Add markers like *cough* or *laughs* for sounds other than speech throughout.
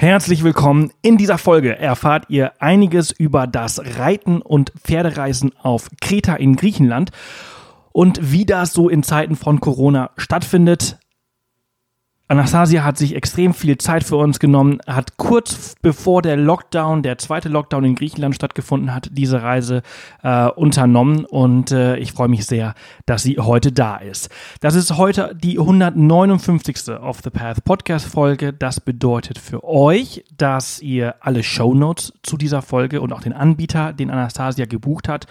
Herzlich willkommen. In dieser Folge erfahrt ihr einiges über das Reiten und Pferdereisen auf Kreta in Griechenland und wie das so in Zeiten von Corona stattfindet. Anastasia hat sich extrem viel Zeit für uns genommen, hat kurz bevor der Lockdown, der zweite Lockdown in Griechenland stattgefunden hat, diese Reise äh, unternommen und äh, ich freue mich sehr, dass sie heute da ist. Das ist heute die 159. Off the Path Podcast Folge. Das bedeutet für euch, dass ihr alle Show Notes zu dieser Folge und auch den Anbieter, den Anastasia gebucht hat,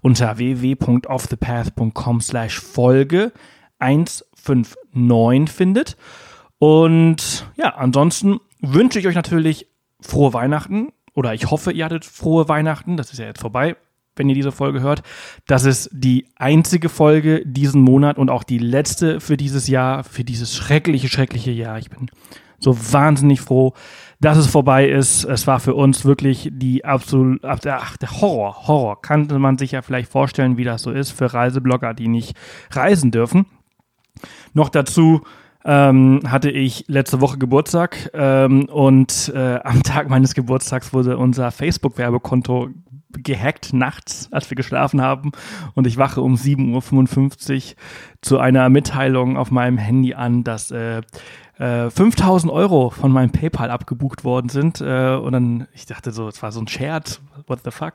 unter www.offthepath.com slash Folge 159 findet. Und ja, ansonsten wünsche ich euch natürlich frohe Weihnachten oder ich hoffe, ihr hattet frohe Weihnachten. Das ist ja jetzt vorbei, wenn ihr diese Folge hört. Das ist die einzige Folge diesen Monat und auch die letzte für dieses Jahr, für dieses schreckliche, schreckliche Jahr. Ich bin so wahnsinnig froh, dass es vorbei ist. Es war für uns wirklich die absolut, ach, der Horror, Horror. Kannte man sich ja vielleicht vorstellen, wie das so ist für Reiseblogger, die nicht reisen dürfen. Noch dazu ähm, hatte ich letzte Woche Geburtstag ähm, und äh, am Tag meines Geburtstags wurde unser Facebook-Werbekonto gehackt nachts, als wir geschlafen haben. Und ich wache um 7.55 Uhr zu einer Mitteilung auf meinem Handy an, dass äh, äh, 5000 Euro von meinem PayPal abgebucht worden sind. Äh, und dann, ich dachte so, es war so ein Scherz, what the fuck?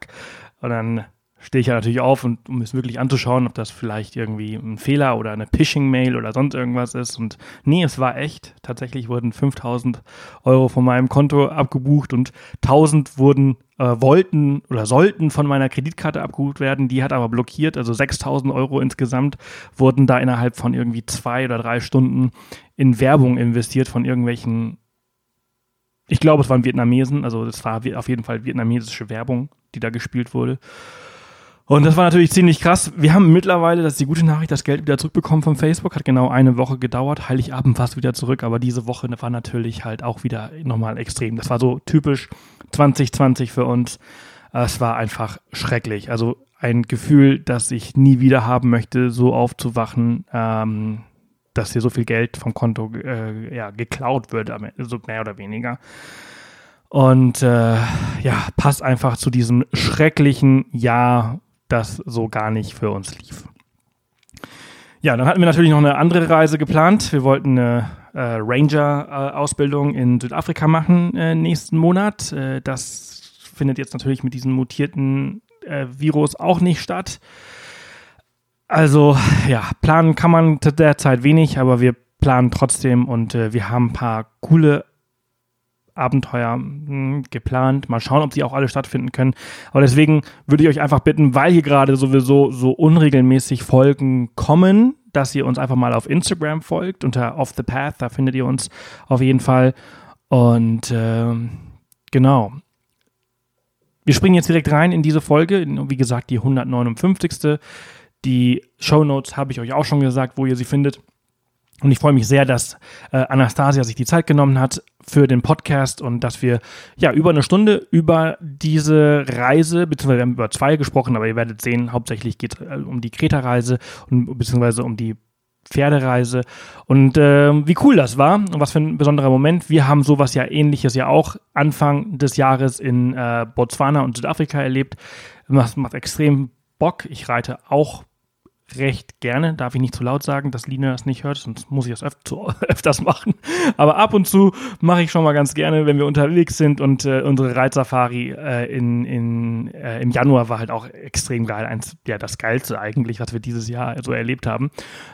Und dann stehe ich ja natürlich auf, und, um es wirklich anzuschauen, ob das vielleicht irgendwie ein Fehler oder eine Phishing-Mail oder sonst irgendwas ist. Und nee, es war echt. Tatsächlich wurden 5000 Euro von meinem Konto abgebucht und 1000 wurden, äh, wollten oder sollten von meiner Kreditkarte abgebucht werden. Die hat aber blockiert. Also 6000 Euro insgesamt wurden da innerhalb von irgendwie zwei oder drei Stunden in Werbung investiert von irgendwelchen ich glaube, es waren Vietnamesen, also es war auf jeden Fall vietnamesische Werbung, die da gespielt wurde. Und das war natürlich ziemlich krass. Wir haben mittlerweile, das ist die gute Nachricht, das Geld wieder zurückbekommen von Facebook. Hat genau eine Woche gedauert. Heiligabend fast wieder zurück. Aber diese Woche war natürlich halt auch wieder nochmal extrem. Das war so typisch 2020 für uns. Es war einfach schrecklich. Also ein Gefühl, das ich nie wieder haben möchte, so aufzuwachen, ähm, dass hier so viel Geld vom Konto äh, ja, geklaut wird, so mehr oder weniger. Und äh, ja, passt einfach zu diesem schrecklichen Jahr das so gar nicht für uns lief. Ja, dann hatten wir natürlich noch eine andere Reise geplant. Wir wollten eine äh, Ranger-Ausbildung in Südafrika machen äh, nächsten Monat. Äh, das findet jetzt natürlich mit diesem mutierten äh, Virus auch nicht statt. Also ja, planen kann man derzeit wenig, aber wir planen trotzdem und äh, wir haben ein paar coole Abenteuer hm, geplant. Mal schauen, ob die auch alle stattfinden können. Aber deswegen würde ich euch einfach bitten, weil hier gerade sowieso so unregelmäßig Folgen kommen, dass ihr uns einfach mal auf Instagram folgt unter Off the Path. Da findet ihr uns auf jeden Fall. Und äh, genau. Wir springen jetzt direkt rein in diese Folge. Wie gesagt, die 159. Die Show Notes habe ich euch auch schon gesagt, wo ihr sie findet. Und ich freue mich sehr, dass äh, Anastasia sich die Zeit genommen hat für den Podcast und dass wir ja über eine Stunde über diese Reise, beziehungsweise wir haben über zwei gesprochen, aber ihr werdet sehen, hauptsächlich geht es äh, um die Kreta-Reise und beziehungsweise um die Pferdereise und äh, wie cool das war und was für ein besonderer Moment. Wir haben sowas ja ähnliches ja auch Anfang des Jahres in äh, Botswana und Südafrika erlebt. Das macht extrem Bock. Ich reite auch recht gerne, darf ich nicht zu laut sagen, dass Lina das nicht hört, sonst muss ich das öf *laughs* öfters machen. Aber ab und zu mache ich schon mal ganz gerne, wenn wir unterwegs sind und äh, unsere Reitsafari äh, in, in, äh, im Januar war halt auch extrem geil. Eins, ja, das Geilste eigentlich, was wir dieses Jahr so erlebt haben.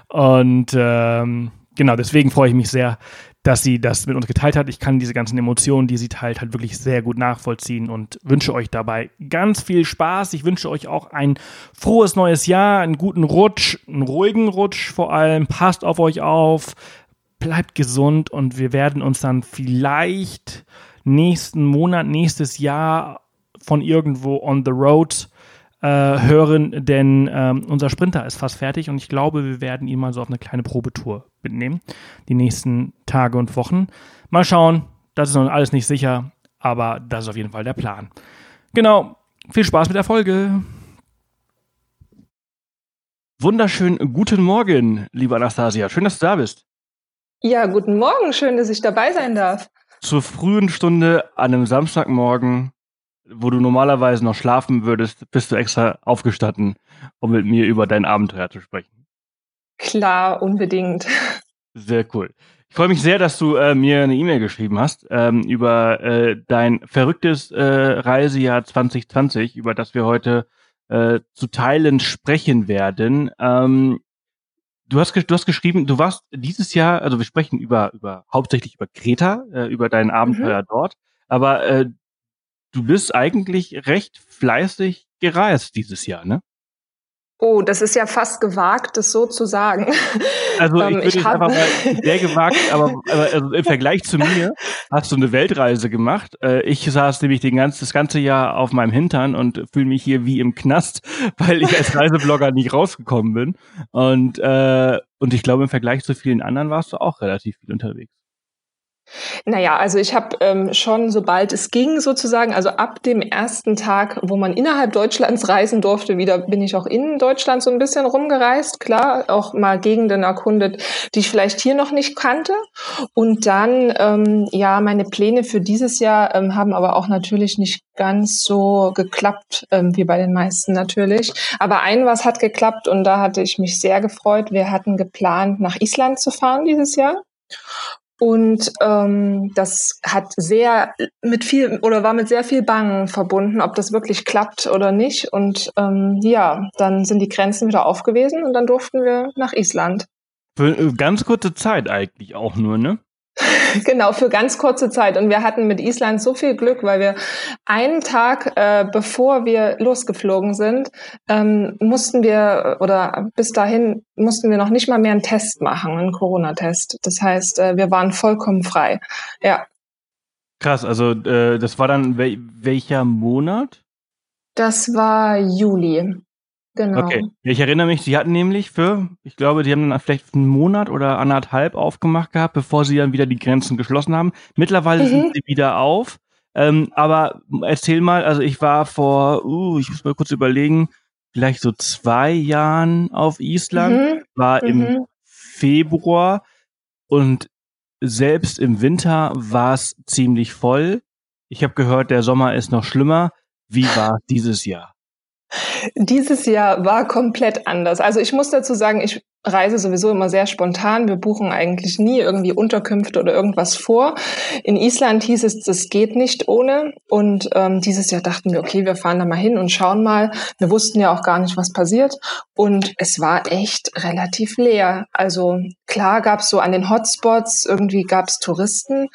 Und ähm, genau, deswegen freue ich mich sehr, dass sie das mit uns geteilt hat. Ich kann diese ganzen Emotionen, die sie teilt, halt wirklich sehr gut nachvollziehen und wünsche euch dabei ganz viel Spaß. Ich wünsche euch auch ein frohes neues Jahr, einen guten Rutsch, einen ruhigen Rutsch vor allem. Passt auf euch auf, bleibt gesund und wir werden uns dann vielleicht nächsten Monat, nächstes Jahr von irgendwo on the road äh, hören, denn ähm, unser Sprinter ist fast fertig und ich glaube, wir werden ihn mal so auf eine kleine Probetour mitnehmen, die nächsten Tage und Wochen. Mal schauen, das ist noch alles nicht sicher, aber das ist auf jeden Fall der Plan. Genau, viel Spaß mit der Folge. Wunderschönen guten Morgen, liebe Anastasia. Schön, dass du da bist. Ja, guten Morgen. Schön, dass ich dabei sein darf. zur frühen Stunde an einem Samstagmorgen, wo du normalerweise noch schlafen würdest, bist du extra aufgestanden, um mit mir über dein Abenteuer zu sprechen. Klar, unbedingt. Sehr cool. Ich freue mich sehr, dass du äh, mir eine E-Mail geschrieben hast ähm, über äh, dein verrücktes äh, Reisejahr 2020, über das wir heute äh, zu Teilen sprechen werden. Ähm, du hast, du hast geschrieben, du warst dieses Jahr, also wir sprechen über, über hauptsächlich über Kreta, äh, über dein Abenteuer mhm. dort, aber äh, du bist eigentlich recht fleißig gereist dieses Jahr, ne? Oh, das ist ja fast gewagt, das so zu sagen. Also ich ähm, würde ich einfach mal sehr gewagt, aber, aber also im Vergleich zu mir hast du eine Weltreise gemacht. Äh, ich saß nämlich den ganzen, das ganze Jahr auf meinem Hintern und fühle mich hier wie im Knast, *laughs* weil ich als Reiseblogger nicht rausgekommen bin. Und, äh, und ich glaube, im Vergleich zu vielen anderen warst du auch relativ viel unterwegs. Naja, also ich habe ähm, schon, sobald es ging sozusagen, also ab dem ersten Tag, wo man innerhalb Deutschlands reisen durfte, wieder bin ich auch in Deutschland so ein bisschen rumgereist, klar, auch mal Gegenden erkundet, die ich vielleicht hier noch nicht kannte. Und dann, ähm, ja, meine Pläne für dieses Jahr ähm, haben aber auch natürlich nicht ganz so geklappt, ähm, wie bei den meisten natürlich. Aber ein was hat geklappt und da hatte ich mich sehr gefreut. Wir hatten geplant, nach Island zu fahren dieses Jahr. Und ähm, das hat sehr mit viel oder war mit sehr viel Bangen verbunden, ob das wirklich klappt oder nicht. Und ähm, ja, dann sind die Grenzen wieder aufgewesen und dann durften wir nach Island. Für äh, ganz kurze Zeit eigentlich auch nur, ne? *laughs* genau, für ganz kurze Zeit. Und wir hatten mit Island so viel Glück, weil wir einen Tag, äh, bevor wir losgeflogen sind, ähm, mussten wir, oder bis dahin mussten wir noch nicht mal mehr einen Test machen, einen Corona-Test. Das heißt, äh, wir waren vollkommen frei. Ja. Krass, also äh, das war dann wel welcher Monat? Das war Juli. Genau. Okay. Ich erinnere mich, sie hatten nämlich für, ich glaube, die haben dann vielleicht einen Monat oder anderthalb aufgemacht gehabt, bevor sie dann wieder die Grenzen geschlossen haben. Mittlerweile mhm. sind sie wieder auf. Ähm, aber erzähl mal, also ich war vor, uh, ich muss mal kurz überlegen, vielleicht so zwei Jahren auf Island, mhm. war mhm. im Februar und selbst im Winter war es ziemlich voll. Ich habe gehört, der Sommer ist noch schlimmer. Wie war dieses Jahr? Dieses Jahr war komplett anders. Also ich muss dazu sagen, ich reise sowieso immer sehr spontan. Wir buchen eigentlich nie irgendwie Unterkünfte oder irgendwas vor. In Island hieß es, das geht nicht ohne. Und ähm, dieses Jahr dachten wir, okay, wir fahren da mal hin und schauen mal. Wir wussten ja auch gar nicht, was passiert. Und es war echt relativ leer. Also klar gab es so an den Hotspots, irgendwie gab es Touristen,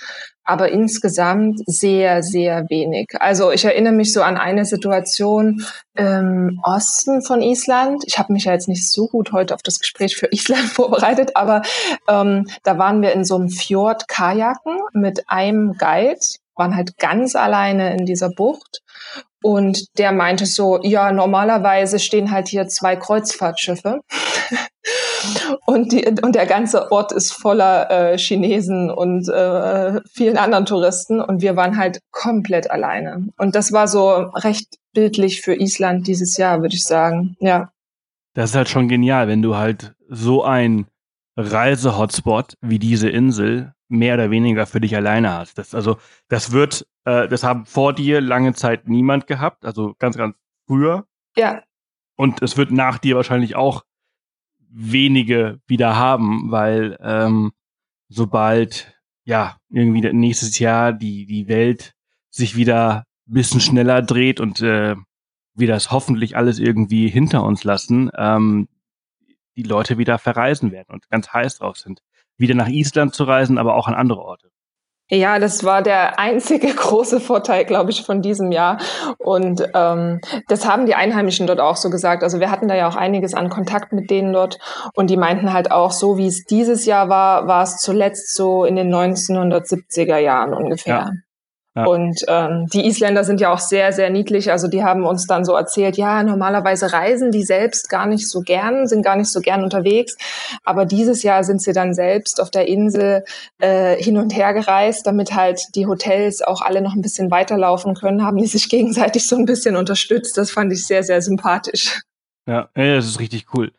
aber insgesamt sehr, sehr wenig. Also ich erinnere mich so an eine Situation im Osten von Island. Ich habe mich ja jetzt nicht so gut heute auf das Gespräch für Island *laughs* vorbereitet, aber ähm, da waren wir in so einem Fjord Kajaken mit einem Guide, waren halt ganz alleine in dieser Bucht. Und der meinte so, ja, normalerweise stehen halt hier zwei Kreuzfahrtschiffe. *laughs* und, die, und der ganze Ort ist voller äh, Chinesen und äh, vielen anderen Touristen und wir waren halt komplett alleine. Und das war so recht bildlich für Island dieses Jahr, würde ich sagen. Ja. Das ist halt schon genial, wenn du halt so ein Reise-Hotspot wie diese Insel mehr oder weniger für dich alleine hast. Das, also, das wird, äh, das haben vor dir lange Zeit niemand gehabt, also ganz, ganz früher. Ja. Und es wird nach dir wahrscheinlich auch wenige wieder haben, weil ähm, sobald ja irgendwie nächstes Jahr die die Welt sich wieder ein bisschen schneller dreht und äh, wir das hoffentlich alles irgendwie hinter uns lassen, ähm, die Leute wieder verreisen werden und ganz heiß drauf sind, wieder nach Island zu reisen, aber auch an andere Orte. Ja, das war der einzige *laughs* große Vorteil, glaube ich, von diesem Jahr. Und ähm, das haben die Einheimischen dort auch so gesagt. Also wir hatten da ja auch einiges an Kontakt mit denen dort. Und die meinten halt auch, so wie es dieses Jahr war, war es zuletzt so in den 1970er Jahren ungefähr. Ja. Und ähm, die Isländer sind ja auch sehr, sehr niedlich. Also die haben uns dann so erzählt, ja, normalerweise reisen die selbst gar nicht so gern, sind gar nicht so gern unterwegs. Aber dieses Jahr sind sie dann selbst auf der Insel äh, hin und her gereist, damit halt die Hotels auch alle noch ein bisschen weiterlaufen können, haben die sich gegenseitig so ein bisschen unterstützt. Das fand ich sehr, sehr sympathisch. Ja, ja das ist richtig cool.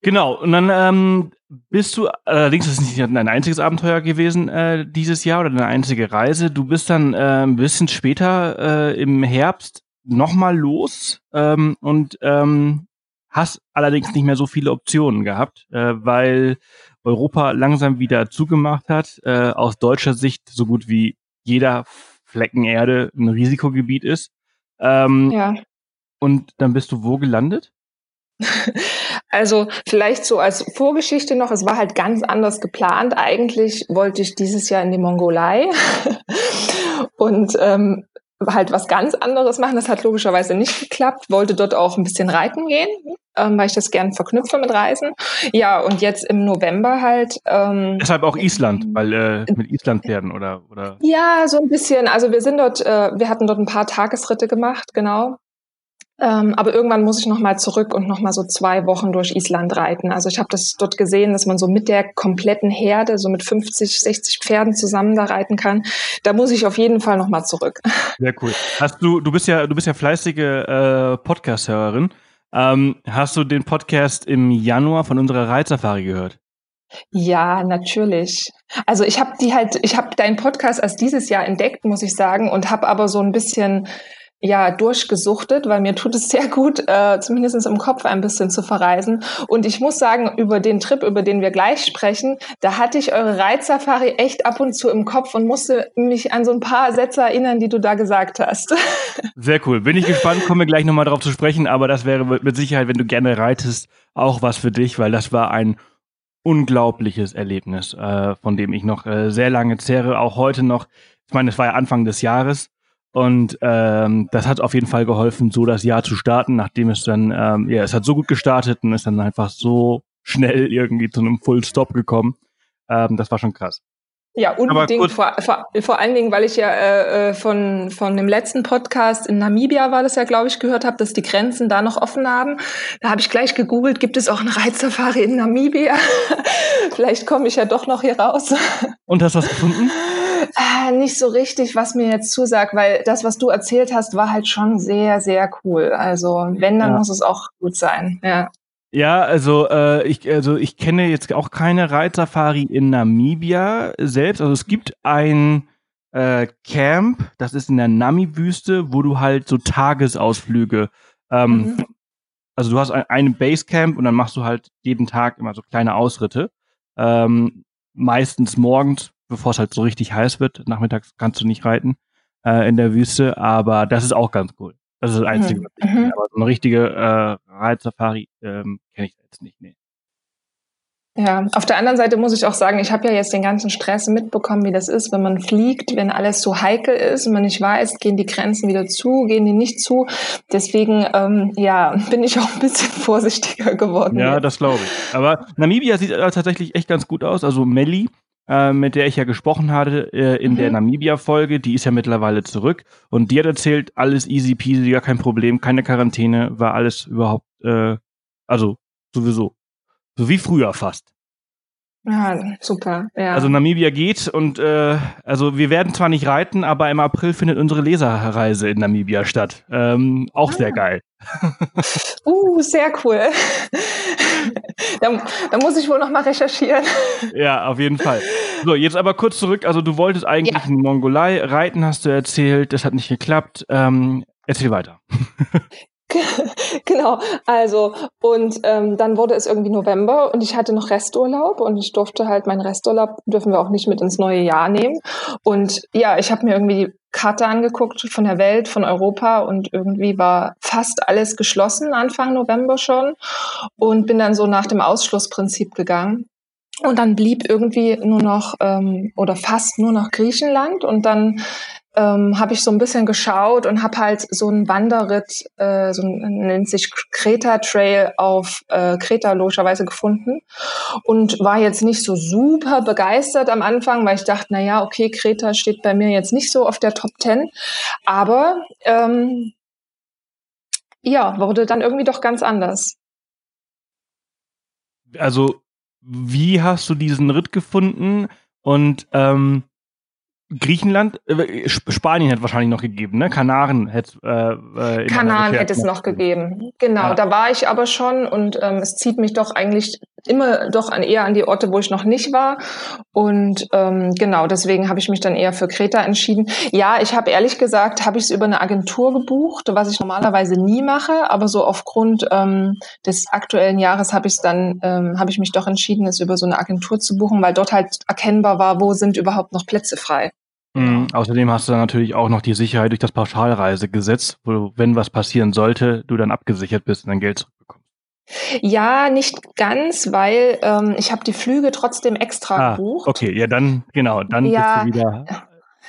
Genau, und dann ähm, bist du, allerdings ist es nicht dein einziges Abenteuer gewesen äh, dieses Jahr oder deine einzige Reise. Du bist dann äh, ein bisschen später äh, im Herbst nochmal los ähm, und ähm, hast allerdings nicht mehr so viele Optionen gehabt, äh, weil Europa langsam wieder zugemacht hat, äh, aus deutscher Sicht so gut wie jeder Flecken Erde ein Risikogebiet ist. Ähm, ja. Und dann bist du wo gelandet? *laughs* Also vielleicht so als Vorgeschichte noch, es war halt ganz anders geplant. Eigentlich wollte ich dieses Jahr in die Mongolei *laughs* und ähm, halt was ganz anderes machen. Das hat logischerweise nicht geklappt. Wollte dort auch ein bisschen reiten gehen, ähm, weil ich das gern verknüpfe mit Reisen. Ja, und jetzt im November halt. Ähm, Deshalb auch Island, weil äh, mit Island werden oder oder. Ja, so ein bisschen. Also wir sind dort, äh, wir hatten dort ein paar Tagesritte gemacht, genau. Ähm, aber irgendwann muss ich nochmal zurück und nochmal so zwei Wochen durch Island reiten. Also ich habe das dort gesehen, dass man so mit der kompletten Herde, so mit 50, 60 Pferden zusammen da reiten kann. Da muss ich auf jeden Fall nochmal zurück. *laughs* Sehr cool. Hast du, du bist ja, du bist ja fleißige äh, Podcast-Hörerin. Ähm, hast du den Podcast im Januar von unserer Reitsafari gehört? Ja, natürlich. Also ich habe die halt, ich habe deinen Podcast erst dieses Jahr entdeckt, muss ich sagen, und habe aber so ein bisschen ja durchgesuchtet, weil mir tut es sehr gut, äh, zumindest im Kopf ein bisschen zu verreisen. Und ich muss sagen, über den Trip, über den wir gleich sprechen, da hatte ich eure Reitsafari echt ab und zu im Kopf und musste mich an so ein paar Sätze erinnern, die du da gesagt hast. *laughs* Sehr cool. Bin ich gespannt, kommen wir gleich nochmal drauf zu sprechen, aber das wäre mit Sicherheit, wenn du gerne reitest, auch was für dich, weil das war ein unglaubliches Erlebnis, äh, von dem ich noch äh, sehr lange zehre, auch heute noch. Ich meine, es war ja Anfang des Jahres und ähm, das hat auf jeden Fall geholfen, so das Jahr zu starten, nachdem es dann, ähm, ja, es hat so gut gestartet und ist dann einfach so schnell irgendwie zu einem Full Stop gekommen. Ähm, das war schon krass. Ja, unbedingt. Vor, vor, vor allen Dingen, weil ich ja äh, äh, von, von dem letzten Podcast in Namibia war das ja, glaube ich, gehört habe, dass die Grenzen da noch offen haben. Da habe ich gleich gegoogelt, gibt es auch eine Reitsafari in Namibia? *laughs* Vielleicht komme ich ja doch noch hier raus. Und hast du was gefunden? *laughs* Äh, nicht so richtig, was mir jetzt zusagt, weil das, was du erzählt hast, war halt schon sehr, sehr cool. Also wenn, dann ja. muss es auch gut sein. Ja. Ja, also äh, ich also ich kenne jetzt auch keine Reitsafari in Namibia selbst. Also es gibt ein äh, Camp, das ist in der Nami-Wüste, wo du halt so Tagesausflüge. Ähm, mhm. Also du hast ein, ein Basecamp und dann machst du halt jeden Tag immer so kleine Ausritte. Ähm, meistens morgens, bevor es halt so richtig heiß wird. Nachmittags kannst du nicht reiten äh, in der Wüste, aber das ist auch ganz cool. Das ist das Einzige, mhm. was ich kenne. Aber so eine richtige äh, Reitsafari ähm, kenne ich jetzt nicht. Nee. Ja, auf der anderen Seite muss ich auch sagen, ich habe ja jetzt den ganzen Stress mitbekommen, wie das ist, wenn man fliegt, wenn alles so heikel ist und man nicht weiß, gehen die Grenzen wieder zu, gehen die nicht zu. Deswegen, ähm, ja, *laughs* bin ich auch ein bisschen *laughs* vorsichtiger geworden. Ja, jetzt. das glaube ich. Aber Namibia sieht tatsächlich echt ganz gut aus. Also Melli, äh, mit der ich ja gesprochen hatte äh, in mhm. der Namibia-Folge, die ist ja mittlerweile zurück und die hat erzählt, alles easy peasy, gar kein Problem, keine Quarantäne, war alles überhaupt, äh, also sowieso. So wie früher fast. Ja, super. Ja. Also Namibia geht und äh, also wir werden zwar nicht reiten, aber im April findet unsere Leserreise in Namibia statt. Ähm, auch ah. sehr geil. *laughs* Uh, sehr cool. *laughs* da, da, muss ich wohl noch mal recherchieren. Ja, auf jeden Fall. So, jetzt aber kurz zurück. Also du wolltest eigentlich ja. in Mongolei reiten, hast du erzählt. Das hat nicht geklappt. Ähm, erzähl weiter. *laughs* *laughs* genau, also und ähm, dann wurde es irgendwie November und ich hatte noch Resturlaub und ich durfte halt meinen Resturlaub dürfen wir auch nicht mit ins neue Jahr nehmen. Und ja, ich habe mir irgendwie die Karte angeguckt von der Welt, von Europa und irgendwie war fast alles geschlossen Anfang November schon und bin dann so nach dem Ausschlussprinzip gegangen. Und dann blieb irgendwie nur noch ähm, oder fast nur noch Griechenland und dann ähm, habe ich so ein bisschen geschaut und habe halt so einen Wanderritt, äh, so ein, nennt sich Kreta Trail auf äh, Kreta logischerweise gefunden und war jetzt nicht so super begeistert am Anfang, weil ich dachte, na ja, okay, Kreta steht bei mir jetzt nicht so auf der Top Ten, aber ähm, ja, wurde dann irgendwie doch ganz anders. Also, wie hast du diesen Ritt gefunden und ähm, Griechenland, äh, Spanien hätte wahrscheinlich noch gegeben, ne? Kanaren hätte äh, äh Kanaren hätte es noch gegeben. Genau, ja. da war ich aber schon und ähm, es zieht mich doch eigentlich immer doch an eher an die Orte, wo ich noch nicht war. Und ähm, genau, deswegen habe ich mich dann eher für Kreta entschieden. Ja, ich habe ehrlich gesagt, habe ich es über eine Agentur gebucht, was ich normalerweise nie mache, aber so aufgrund ähm, des aktuellen Jahres habe ich es dann, ähm, habe ich mich doch entschieden, es über so eine Agentur zu buchen, weil dort halt erkennbar war, wo sind überhaupt noch Plätze frei. Mhm. Außerdem hast du dann natürlich auch noch die Sicherheit durch das Pauschalreisegesetz, wo du, wenn was passieren sollte, du dann abgesichert bist und dein Geld. Ja, nicht ganz, weil ähm, ich habe die Flüge trotzdem extra ah, gebucht. Okay, ja dann genau, dann ja, bist du wieder.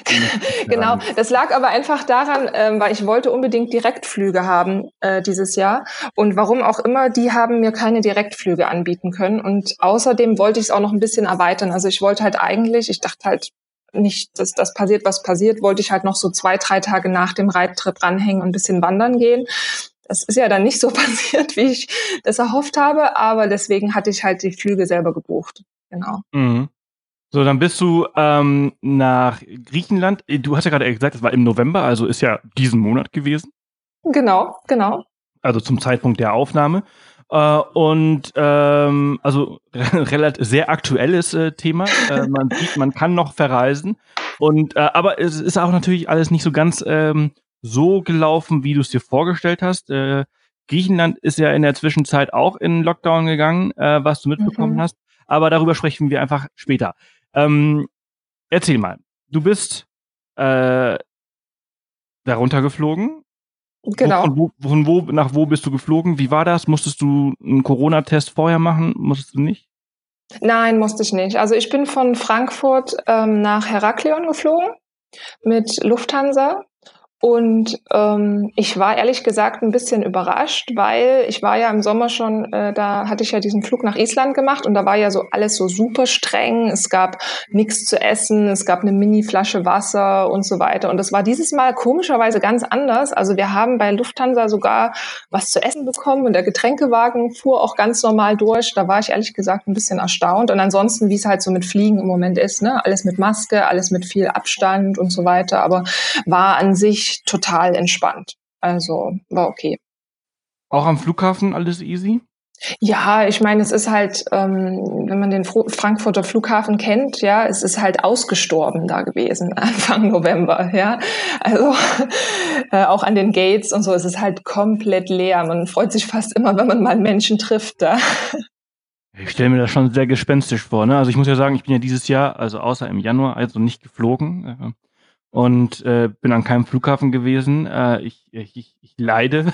*laughs* genau, das lag aber einfach daran, ähm, weil ich wollte unbedingt Direktflüge haben äh, dieses Jahr und warum auch immer, die haben mir keine Direktflüge anbieten können und außerdem wollte ich es auch noch ein bisschen erweitern. Also ich wollte halt eigentlich, ich dachte halt, nicht, dass das passiert, was passiert, wollte ich halt noch so zwei, drei Tage nach dem Reittrip ranhängen und ein bisschen wandern gehen. Das ist ja dann nicht so *laughs* passiert, wie ich das erhofft habe, aber deswegen hatte ich halt die Flüge selber gebucht. Genau. Mhm. So, dann bist du ähm, nach Griechenland. Du hast ja gerade gesagt, es war im November, also ist ja diesen Monat gewesen. Genau, genau. Also zum Zeitpunkt der Aufnahme. Äh, und ähm, also *laughs* relativ sehr aktuelles äh, Thema. Äh, man sieht, man kann noch verreisen. Und äh, aber es ist auch natürlich alles nicht so ganz ähm, so gelaufen, wie du es dir vorgestellt hast. Äh, Griechenland ist ja in der Zwischenzeit auch in Lockdown gegangen, äh, was du mitbekommen mhm. hast. Aber darüber sprechen wir einfach später. Ähm, erzähl mal, du bist äh, darunter geflogen Genau. Von wo, von wo nach wo bist du geflogen? Wie war das? Musstest du einen Corona-Test vorher machen? Musstest du nicht? Nein, musste ich nicht. Also ich bin von Frankfurt ähm, nach Heraklion geflogen mit Lufthansa und ähm, ich war ehrlich gesagt ein bisschen überrascht, weil ich war ja im Sommer schon, äh, da hatte ich ja diesen Flug nach Island gemacht und da war ja so alles so super streng. Es gab nichts zu essen, es gab eine Mini-Flasche Wasser und so weiter. Und das war dieses Mal komischerweise ganz anders. Also wir haben bei Lufthansa sogar was zu essen bekommen und der Getränkewagen fuhr auch ganz normal durch. Da war ich ehrlich gesagt ein bisschen erstaunt. Und ansonsten, wie es halt so mit Fliegen im Moment ist, ne, alles mit Maske, alles mit viel Abstand und so weiter. Aber war an sich total entspannt. Also war okay. Auch am Flughafen alles easy? Ja, ich meine, es ist halt, ähm, wenn man den Frankfurter Flughafen kennt, ja, es ist halt ausgestorben da gewesen *laughs* Anfang November, ja. Also *laughs* äh, auch an den Gates und so, es ist halt komplett leer. Man freut sich fast immer, wenn man mal Menschen trifft da. Ich stelle mir das schon sehr gespenstisch vor. Ne? Also ich muss ja sagen, ich bin ja dieses Jahr, also außer im Januar, also nicht geflogen und äh, bin an keinem Flughafen gewesen. Äh, ich, ich, ich leide.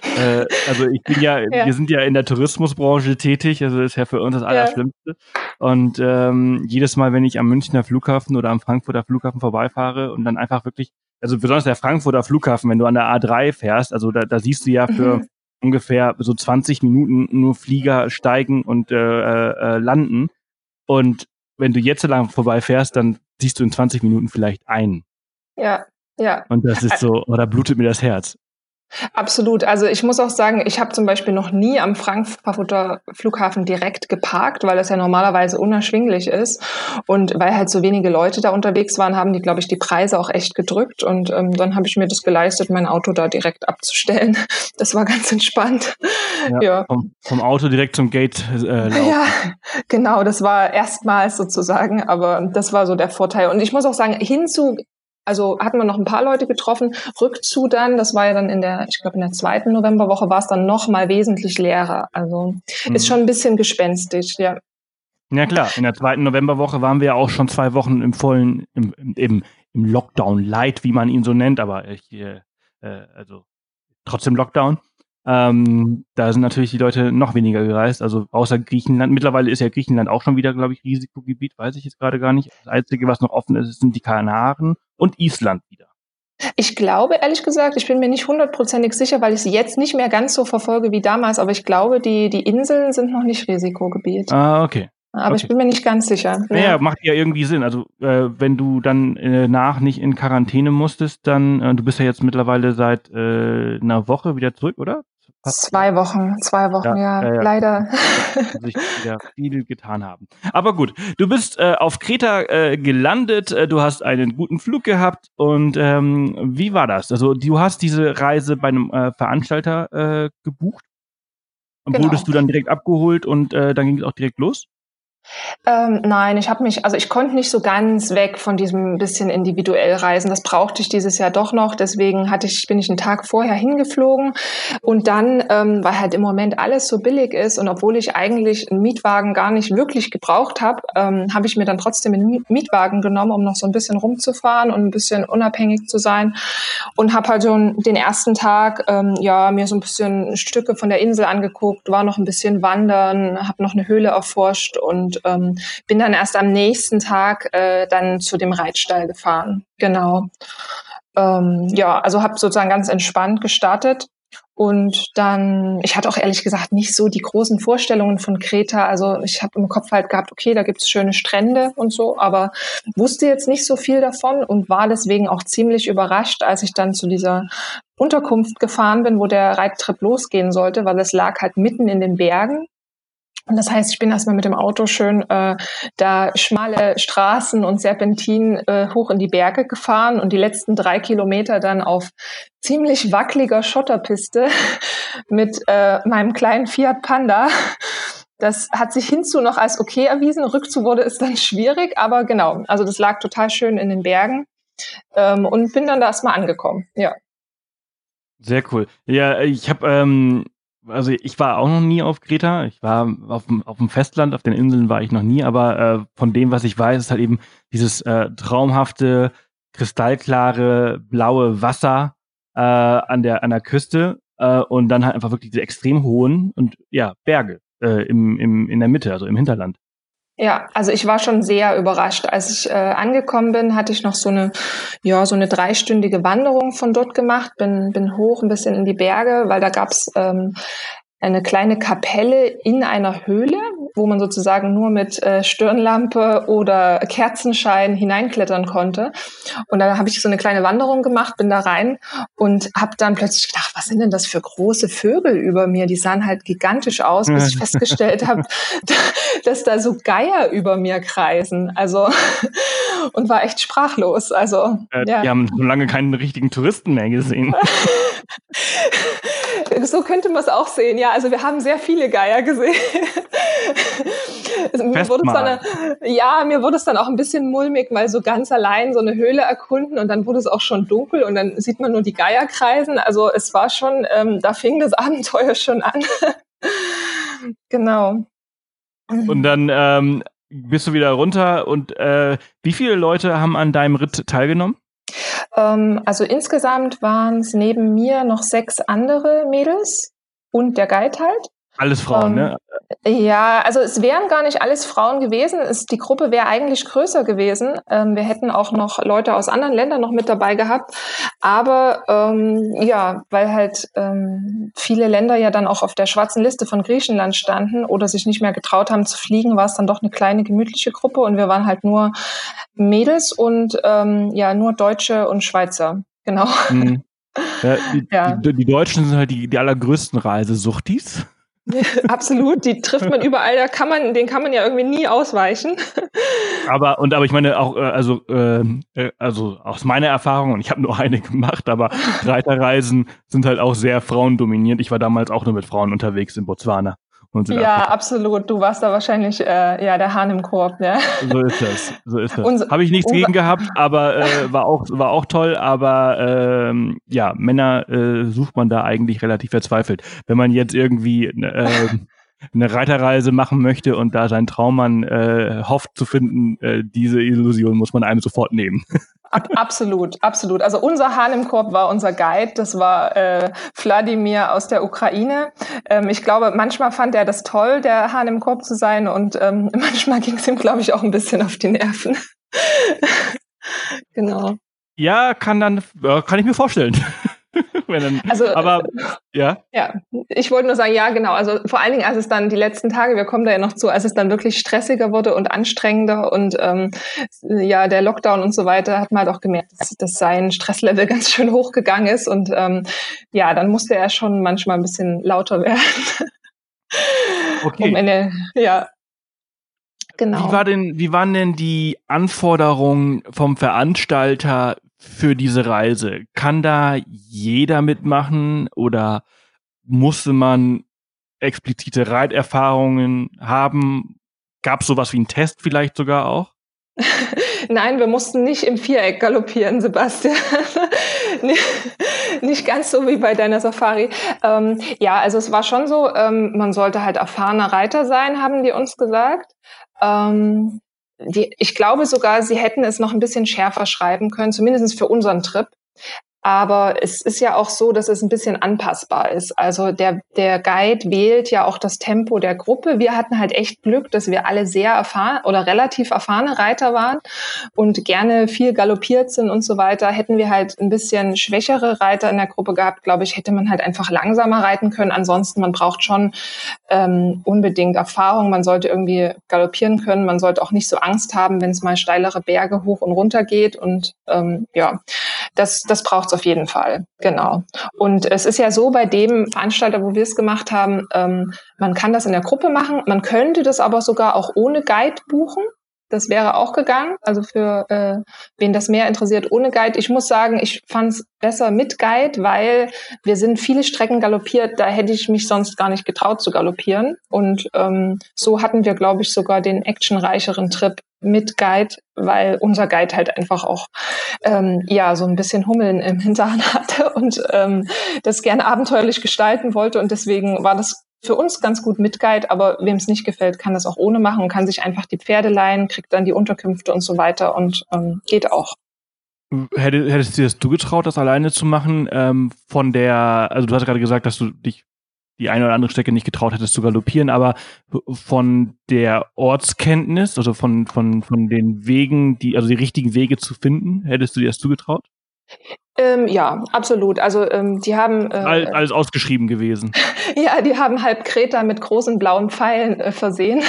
*laughs* äh, also ich bin ja, ja, wir sind ja in der Tourismusbranche tätig, also ist ja für uns das Allerschlimmste. Ja. Und ähm, jedes Mal, wenn ich am Münchner Flughafen oder am Frankfurter Flughafen vorbeifahre und dann einfach wirklich, also besonders der Frankfurter Flughafen, wenn du an der A3 fährst, also da, da siehst du ja für mhm. ungefähr so 20 Minuten nur Flieger steigen und äh, äh, landen. Und wenn du jetzt so lang vorbeifährst, dann siehst du in 20 Minuten vielleicht einen. Ja, ja. Und das ist so, oder blutet mir das Herz. Absolut. Also ich muss auch sagen, ich habe zum Beispiel noch nie am Frankfurter Flughafen direkt geparkt, weil das ja normalerweise unerschwinglich ist. Und weil halt so wenige Leute da unterwegs waren, haben die, glaube ich, die Preise auch echt gedrückt. Und ähm, dann habe ich mir das geleistet, mein Auto da direkt abzustellen. *laughs* Das war ganz entspannt. Ja, ja. Vom, vom, Auto direkt zum Gate äh, laufen. Ja, genau. Das war erstmals sozusagen, aber das war so der Vorteil. Und ich muss auch sagen, hinzu also hatten wir noch ein paar Leute getroffen. Rückzu dann, das war ja dann in der, ich glaube in der zweiten Novemberwoche war es dann noch mal wesentlich leerer. Also mhm. ist schon ein bisschen gespenstisch, ja. Ja klar, in der zweiten Novemberwoche waren wir ja auch schon zwei Wochen im vollen, im, im, im Lockdown Light, wie man ihn so nennt, aber ich, äh, äh also trotzdem Lockdown. Ähm, da sind natürlich die Leute noch weniger gereist, also außer Griechenland. Mittlerweile ist ja Griechenland auch schon wieder, glaube ich, Risikogebiet, weiß ich jetzt gerade gar nicht. Das Einzige, was noch offen ist, sind die Kanaren und Island wieder. Ich glaube, ehrlich gesagt, ich bin mir nicht hundertprozentig sicher, weil ich sie jetzt nicht mehr ganz so verfolge wie damals, aber ich glaube, die, die Inseln sind noch nicht Risikogebiet. Ah, okay. Aber okay. ich bin mir nicht ganz sicher. Naja, ja. macht ja irgendwie Sinn. Also äh, wenn du dann äh, nach nicht in Quarantäne musstest, dann, äh, du bist ja jetzt mittlerweile seit äh, einer Woche wieder zurück, oder? Zwei Wochen, zwei Wochen, ja, ja, ja. leider. *laughs* sich wieder viel getan haben. Aber gut, du bist äh, auf Kreta äh, gelandet, äh, du hast einen guten Flug gehabt und ähm, wie war das? Also du hast diese Reise bei einem äh, Veranstalter äh, gebucht? Genau. Wurdest du dann direkt abgeholt und äh, dann ging es auch direkt los? Ähm, nein, ich habe mich, also ich konnte nicht so ganz weg von diesem bisschen individuell reisen. Das brauchte ich dieses Jahr doch noch. Deswegen hatte ich, bin ich einen Tag vorher hingeflogen und dann, ähm, weil halt im Moment alles so billig ist und obwohl ich eigentlich einen Mietwagen gar nicht wirklich gebraucht habe, ähm, habe ich mir dann trotzdem einen Mietwagen genommen, um noch so ein bisschen rumzufahren und ein bisschen unabhängig zu sein und habe halt schon den ersten Tag ähm, ja mir so ein bisschen Stücke von der Insel angeguckt, war noch ein bisschen wandern, habe noch eine Höhle erforscht und und ähm, bin dann erst am nächsten Tag äh, dann zu dem Reitstall gefahren. Genau. Ähm, ja, also habe sozusagen ganz entspannt gestartet. Und dann, ich hatte auch ehrlich gesagt nicht so die großen Vorstellungen von Kreta. Also ich habe im Kopf halt gehabt, okay, da gibt's schöne Strände und so, aber wusste jetzt nicht so viel davon und war deswegen auch ziemlich überrascht, als ich dann zu dieser Unterkunft gefahren bin, wo der Reittrip losgehen sollte, weil es lag halt mitten in den Bergen. Und das heißt, ich bin erstmal mit dem Auto schön äh, da schmale Straßen und Serpentinen äh, hoch in die Berge gefahren und die letzten drei Kilometer dann auf ziemlich wackeliger Schotterpiste *laughs* mit äh, meinem kleinen Fiat Panda. Das hat sich hinzu noch als okay erwiesen. Rückzu wurde es dann schwierig, aber genau, also das lag total schön in den Bergen ähm, und bin dann da erstmal angekommen. Ja. Sehr cool. Ja, ich habe ähm, also ich war auch noch nie auf Kreta. Ich war auf dem, auf dem Festland, auf den Inseln war ich noch nie, aber äh, von dem, was ich weiß, ist halt eben dieses äh, traumhafte, kristallklare, blaue Wasser äh, an, der, an der Küste äh, und dann halt einfach wirklich diese extrem hohen und ja, Berge äh, im, im, in der Mitte, also im Hinterland. Ja, also ich war schon sehr überrascht. Als ich äh, angekommen bin, hatte ich noch so eine, ja, so eine dreistündige Wanderung von dort gemacht, bin, bin hoch ein bisschen in die Berge, weil da gab's ähm, eine kleine Kapelle in einer Höhle, wo man sozusagen nur mit äh, Stirnlampe oder Kerzenschein hineinklettern konnte. Und da habe ich so eine kleine Wanderung gemacht, bin da rein und habe dann plötzlich gedacht, was sind denn das für große Vögel über mir? Die sahen halt gigantisch aus, bis ich festgestellt habe, *laughs* dass da so Geier über mir kreisen. Also *laughs* und war echt sprachlos. Also äh, ja. Wir haben schon lange keinen richtigen Touristen mehr gesehen. *laughs* so könnte man es auch sehen, ja. Also wir haben sehr viele Geier gesehen. mir wurde es dann, ja, mir wurde es dann auch ein bisschen mulmig, weil so ganz allein so eine Höhle erkunden und dann wurde es auch schon dunkel und dann sieht man nur die Geier kreisen. Also es war schon, ähm, da fing das *laughs* Abenteuer schon an. genau. Und dann ähm, bist du wieder runter und äh, wie viele Leute haben an deinem Ritt teilgenommen? Ähm, also insgesamt waren es neben mir noch sechs andere Mädels und der Guide halt. Alles Frauen, ne? ähm, ne? Ja, also es wären gar nicht alles Frauen gewesen. Es, die Gruppe wäre eigentlich größer gewesen. Ähm, wir hätten auch noch Leute aus anderen Ländern noch mit dabei gehabt. Aber ähm, ja, weil halt ähm, viele Länder ja dann auch auf der schwarzen Liste von Griechenland standen oder sich nicht mehr getraut haben zu fliegen, war es dann doch eine kleine gemütliche Gruppe und wir waren halt nur Mädels und ähm, ja, nur Deutsche und Schweizer. Genau. Mhm. *laughs* Ja, die, ja. Die, die, Deutschen sind halt die, die allergrößten Reisesuchtis. *laughs* Absolut, die trifft man überall, da kann man, den kann man ja irgendwie nie ausweichen. *laughs* Aber und aber ich meine auch, äh, also ähm, äh, also aus meiner Erfahrung und ich habe nur eine gemacht, aber *laughs* Reiterreisen sind halt auch sehr frauendominiert. Ich war damals auch nur mit Frauen unterwegs in Botswana ja, absolut. Du warst da wahrscheinlich äh, ja der Hahn im Korb. Ja. So ist das. So ist das. Habe ich nichts gegen gehabt, aber äh, *laughs* war auch war auch toll. Aber ähm, ja, Männer äh, sucht man da eigentlich relativ verzweifelt. Wenn man jetzt irgendwie äh, *laughs* eine Reiterreise machen möchte und da seinen Traummann äh, hofft zu finden, äh, diese Illusion muss man einem sofort nehmen. Ab, absolut, absolut. Also unser Hahn im Korb war unser Guide. Das war äh, Wladimir aus der Ukraine. Ähm, ich glaube, manchmal fand er das toll, der Hahn im Korb zu sein, und ähm, *laughs* manchmal ging es ihm, glaube ich, auch ein bisschen auf die Nerven. *laughs* genau. Ja, kann dann, kann ich mir vorstellen. *laughs* dann, also, aber ja. Ja, ich wollte nur sagen, ja, genau. Also vor allen Dingen, als es dann die letzten Tage, wir kommen da ja noch zu, als es dann wirklich stressiger wurde und anstrengender und ähm, ja, der Lockdown und so weiter, hat man halt auch gemerkt, dass, dass sein Stresslevel *laughs* ganz schön hochgegangen ist. Und ähm, ja, dann musste er schon manchmal ein bisschen lauter *laughs* werden. Okay. Um eine, ja, Genau. Wie, war denn, wie waren denn die Anforderungen vom Veranstalter für diese Reise? Kann da jeder mitmachen oder musste man explizite Reiterfahrungen haben? Gab es sowas wie einen Test vielleicht sogar auch? *laughs* Nein, wir mussten nicht im Viereck galoppieren, Sebastian. *laughs* nicht ganz so wie bei deiner Safari. Ähm, ja, also es war schon so, ähm, man sollte halt erfahrener Reiter sein, haben die uns gesagt. Ähm, die, ich glaube sogar, sie hätten es noch ein bisschen schärfer schreiben können, zumindest für unseren Trip. Aber es ist ja auch so, dass es ein bisschen anpassbar ist. Also der, der Guide wählt ja auch das Tempo der Gruppe. Wir hatten halt echt Glück, dass wir alle sehr erfahren oder relativ erfahrene Reiter waren und gerne viel galoppiert sind und so weiter. Hätten wir halt ein bisschen schwächere Reiter in der Gruppe gehabt, glaube ich, hätte man halt einfach langsamer reiten können. Ansonsten, man braucht schon ähm, unbedingt Erfahrung. Man sollte irgendwie galoppieren können. Man sollte auch nicht so Angst haben, wenn es mal steilere Berge hoch und runter geht. Und ähm, ja, das, das braucht es auf jeden Fall. Genau. Und es ist ja so bei dem Veranstalter, wo wir es gemacht haben, ähm, man kann das in der Gruppe machen. Man könnte das aber sogar auch ohne Guide buchen. Das wäre auch gegangen. Also für äh, wen das mehr interessiert, ohne Guide. Ich muss sagen, ich fand es besser mit Guide, weil wir sind viele Strecken galoppiert. Da hätte ich mich sonst gar nicht getraut zu galoppieren. Und ähm, so hatten wir, glaube ich, sogar den actionreicheren Trip mit Guide, weil unser Guide halt einfach auch ähm, ja so ein bisschen Hummeln im Hintern *laughs* hatte und ähm, das gerne abenteuerlich gestalten wollte und deswegen war das für uns ganz gut mit Guide, aber wem es nicht gefällt, kann das auch ohne machen und kann sich einfach die Pferde leihen, kriegt dann die Unterkünfte und so weiter und ähm, geht auch. Hättest du dir das zugetraut, das alleine zu machen? Ähm, von der, also du hast gerade gesagt, dass du dich die eine oder andere Strecke nicht getraut hättest zu galoppieren, aber von der Ortskenntnis, also von, von, von den Wegen, die, also die richtigen Wege zu finden, hättest du dir das zugetraut? Ähm, ja, absolut. Also ähm, die haben äh, alles, alles ausgeschrieben gewesen. *laughs* ja, die haben halb Kreta mit großen blauen Pfeilen äh, versehen.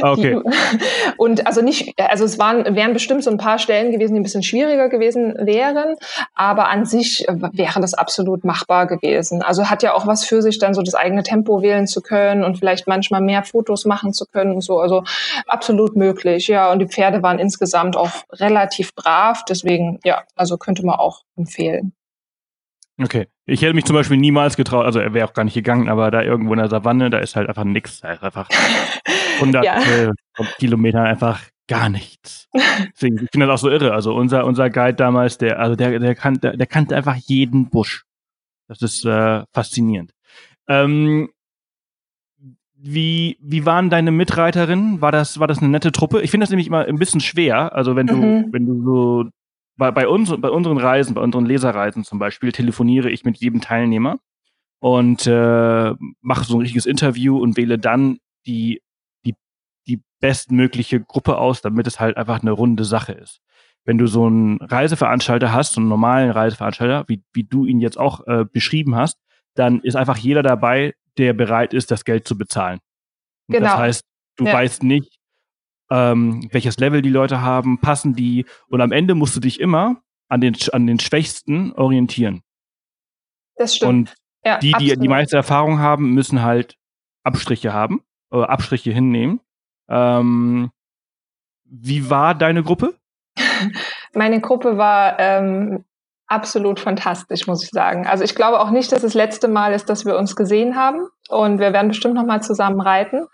Ah, okay. Die, *laughs* und also nicht, also es waren wären bestimmt so ein paar Stellen gewesen, die ein bisschen schwieriger gewesen wären, aber an sich äh, wäre das absolut machbar gewesen. Also hat ja auch was für sich, dann so das eigene Tempo wählen zu können und vielleicht manchmal mehr Fotos machen zu können und so. Also absolut möglich. Ja, und die Pferde waren insgesamt auch relativ brav, deswegen ja, also könnte man auch empfehlen. Okay. Ich hätte mich zum Beispiel niemals getraut, also er wäre auch gar nicht gegangen, aber da irgendwo in der Savanne, da ist halt einfach nichts. Da ist einfach *laughs* 100 ja. Kilometer einfach gar nichts. *laughs* Deswegen, ich finde das auch so irre. Also unser, unser Guide damals, der, also der, der, kannte, der, der kannte einfach jeden Busch. Das ist äh, faszinierend. Ähm, wie, wie waren deine Mitreiterinnen? War das, war das eine nette Truppe? Ich finde das nämlich immer ein bisschen schwer. Also wenn du, mhm. wenn du so bei, bei, uns, bei unseren Reisen, bei unseren Leserreisen zum Beispiel, telefoniere ich mit jedem Teilnehmer und äh, mache so ein richtiges Interview und wähle dann die, die, die bestmögliche Gruppe aus, damit es halt einfach eine runde Sache ist. Wenn du so einen Reiseveranstalter hast, so einen normalen Reiseveranstalter, wie, wie du ihn jetzt auch äh, beschrieben hast, dann ist einfach jeder dabei, der bereit ist, das Geld zu bezahlen. Genau. Das heißt, du ja. weißt nicht, ähm, welches Level die Leute haben, passen die und am Ende musst du dich immer an den, an den Schwächsten orientieren. Das stimmt. Und ja, die, die die meiste Erfahrung haben, müssen halt Abstriche haben, oder Abstriche hinnehmen. Ähm, wie war deine Gruppe? *laughs* Meine Gruppe war ähm, absolut fantastisch, muss ich sagen. Also ich glaube auch nicht, dass das letzte Mal ist, dass wir uns gesehen haben und wir werden bestimmt noch mal zusammen reiten.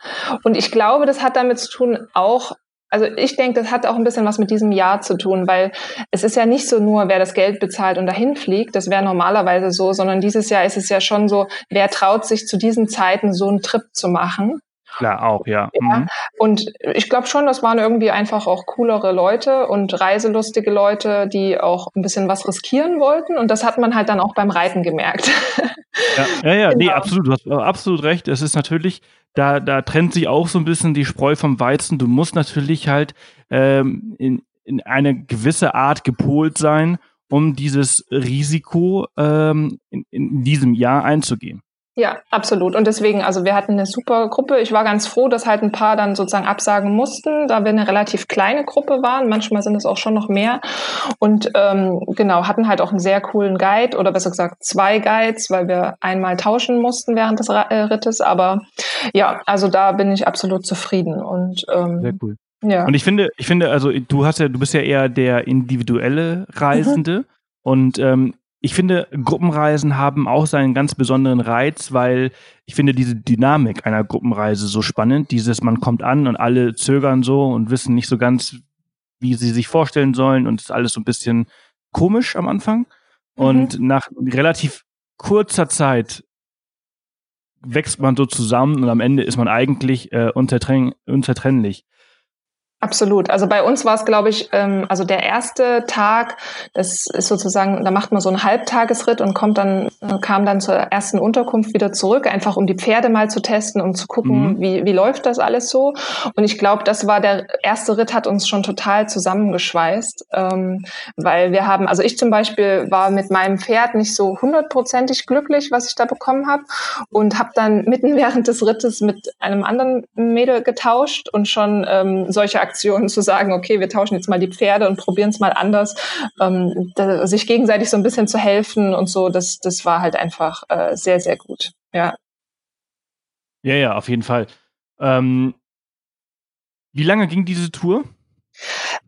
Und ich glaube, das hat damit zu tun, auch also ich denke, das hat auch ein bisschen was mit diesem Jahr zu tun, weil es ist ja nicht so nur, wer das Geld bezahlt und dahin fliegt, das wäre normalerweise so, sondern dieses Jahr ist es ja schon so, wer traut sich zu diesen Zeiten so einen Trip zu machen. Klar, auch, ja. ja. Mhm. Und ich glaube schon, das waren irgendwie einfach auch coolere Leute und reiselustige Leute, die auch ein bisschen was riskieren wollten. Und das hat man halt dann auch beim Reiten gemerkt. Ja, ja, ja genau. nee, absolut. Du hast absolut recht. Es ist natürlich, da, da trennt sich auch so ein bisschen die Spreu vom Weizen. Du musst natürlich halt ähm, in, in eine gewisse Art gepolt sein, um dieses Risiko ähm, in, in diesem Jahr einzugehen. Ja, absolut. Und deswegen, also wir hatten eine super Gruppe. Ich war ganz froh, dass halt ein paar dann sozusagen absagen mussten, da wir eine relativ kleine Gruppe waren. Manchmal sind es auch schon noch mehr. Und ähm, genau, hatten halt auch einen sehr coolen Guide oder besser gesagt zwei Guides, weil wir einmal tauschen mussten während des äh, Rittes. Aber ja, also da bin ich absolut zufrieden. Und ähm, sehr cool. Ja. Und ich finde, ich finde, also du hast ja, du bist ja eher der individuelle Reisende. Mhm. Und ähm, ich finde, Gruppenreisen haben auch seinen ganz besonderen Reiz, weil ich finde diese Dynamik einer Gruppenreise so spannend. Dieses, man kommt an und alle zögern so und wissen nicht so ganz, wie sie sich vorstellen sollen und ist alles so ein bisschen komisch am Anfang. Mhm. Und nach relativ kurzer Zeit wächst man so zusammen und am Ende ist man eigentlich äh, unzertrennlich. Absolut. Also bei uns war es, glaube ich, ähm, also der erste Tag, das ist sozusagen, da macht man so einen Halbtagesritt und kommt dann, kam dann zur ersten Unterkunft wieder zurück, einfach um die Pferde mal zu testen, um zu gucken, mhm. wie, wie läuft das alles so. Und ich glaube, das war der erste Ritt, hat uns schon total zusammengeschweißt, ähm, weil wir haben, also ich zum Beispiel war mit meinem Pferd nicht so hundertprozentig glücklich, was ich da bekommen habe und habe dann mitten *laughs* während des Rittes mit einem anderen Mädel getauscht und schon ähm, solche Aktionen zu sagen, okay, wir tauschen jetzt mal die Pferde und probieren es mal anders, ähm, da, sich gegenseitig so ein bisschen zu helfen und so, das, das war halt einfach äh, sehr, sehr gut. Ja. Ja, ja, auf jeden Fall. Ähm, wie lange ging diese Tour?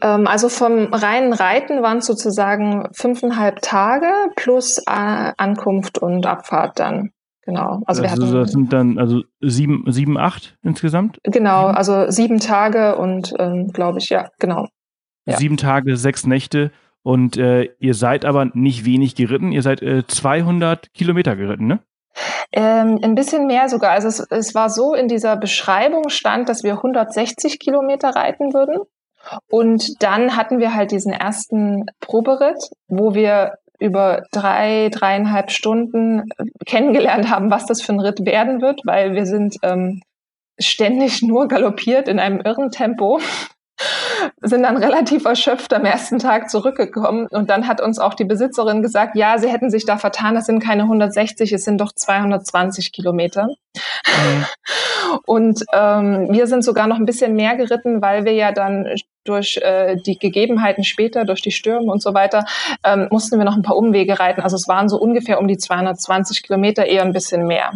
Ähm, also vom reinen Reiten waren es sozusagen fünfeinhalb Tage plus äh, Ankunft und Abfahrt dann. Genau. Also, wir hatten, das sind dann also sieben, sieben, acht insgesamt? Genau, also sieben Tage und ähm, glaube ich, ja, genau. Ja. Sieben Tage, sechs Nächte und äh, ihr seid aber nicht wenig geritten. Ihr seid äh, 200 Kilometer geritten, ne? Ähm, ein bisschen mehr sogar. Also es, es war so, in dieser Beschreibung stand, dass wir 160 Kilometer reiten würden. Und dann hatten wir halt diesen ersten Proberitt, wo wir über drei, dreieinhalb Stunden kennengelernt haben, was das für ein Ritt werden wird, weil wir sind ähm, ständig nur galoppiert in einem irren Tempo *laughs* sind dann relativ erschöpft am ersten Tag zurückgekommen und dann hat uns auch die Besitzerin gesagt, ja, sie hätten sich da vertan, das sind keine 160, es sind doch 220 Kilometer. Mhm. *laughs* Und ähm, wir sind sogar noch ein bisschen mehr geritten, weil wir ja dann durch äh, die Gegebenheiten später, durch die Stürme und so weiter, ähm, mussten wir noch ein paar Umwege reiten. Also es waren so ungefähr um die 220 Kilometer, eher ein bisschen mehr.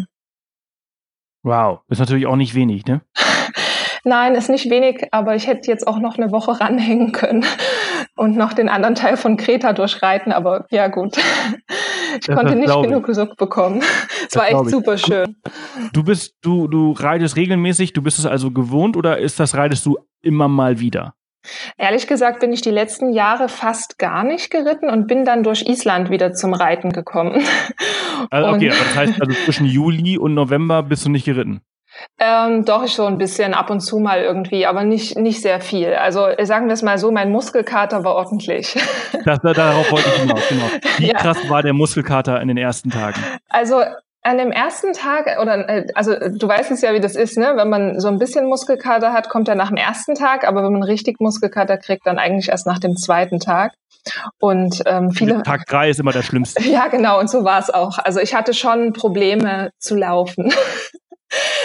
Wow, ist natürlich auch nicht wenig, ne? *laughs* Nein, ist nicht wenig, aber ich hätte jetzt auch noch eine Woche ranhängen können *laughs* und noch den anderen Teil von Kreta durchreiten, aber ja gut. *laughs* Ich das konnte nicht genug Besuch bekommen. Es war echt super schön. Du bist, du, du reitest regelmäßig, du bist es also gewohnt oder ist das reitest du immer mal wieder? Ehrlich gesagt bin ich die letzten Jahre fast gar nicht geritten und bin dann durch Island wieder zum Reiten gekommen. Also, *laughs* okay, aber das heißt also zwischen Juli und November bist du nicht geritten? Ähm, doch, so ein bisschen ab und zu mal irgendwie, aber nicht, nicht sehr viel. Also sagen wir es mal so, mein Muskelkater war ordentlich. Das, darauf wollte ich *laughs* hinaus, genau. Wie ja. krass war der Muskelkater in den ersten Tagen? Also an dem ersten Tag, oder äh, also du weißt es ja, wie das ist, ne? Wenn man so ein bisschen Muskelkater hat, kommt er nach dem ersten Tag, aber wenn man richtig Muskelkater kriegt, dann eigentlich erst nach dem zweiten Tag. Und ähm, viele. Tag drei ist immer der *laughs* schlimmste. Ja, genau, und so war es auch. Also ich hatte schon Probleme zu laufen. *laughs*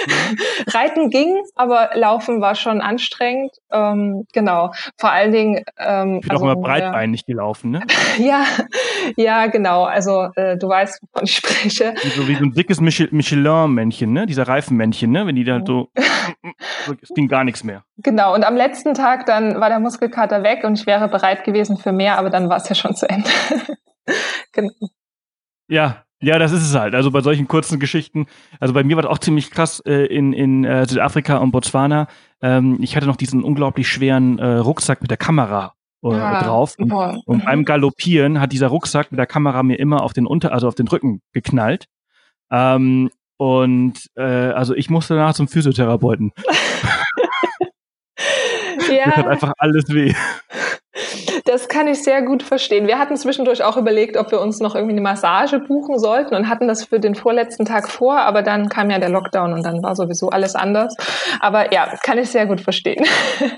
*laughs* Reiten ging, aber Laufen war schon anstrengend. Ähm, genau. Vor allen Dingen. Ähm, ich bin also, auch immer breitbeinig ja. gelaufen, ne? *laughs* ja, ja, genau. Also äh, du weißt, wovon ich spreche. So wie so ein dickes Michelin-Männchen, ne? Dieser Reifenmännchen, ne? Wenn die da so. es ging gar nichts mehr. Genau. Und am letzten Tag dann war der Muskelkater weg und ich wäre bereit gewesen für mehr, aber dann war es ja schon zu Ende. *laughs* genau. Ja, ja, das ist es halt. Also bei solchen kurzen Geschichten. Also bei mir war das auch ziemlich krass äh, in, in äh, Südafrika und Botswana. Ähm, ich hatte noch diesen unglaublich schweren äh, Rucksack mit der Kamera äh, ja, drauf. Und, und, beim Galoppieren hat dieser Rucksack mit der Kamera mir immer auf den Unter, also auf den Rücken geknallt. Ähm, und äh, also ich musste danach zum Physiotherapeuten. *laughs* *laughs* *laughs* ja. Das hat einfach alles weh. Das kann ich sehr gut verstehen. Wir hatten zwischendurch auch überlegt, ob wir uns noch irgendwie eine Massage buchen sollten und hatten das für den vorletzten Tag vor, aber dann kam ja der Lockdown und dann war sowieso alles anders. Aber ja, kann ich sehr gut verstehen. *laughs*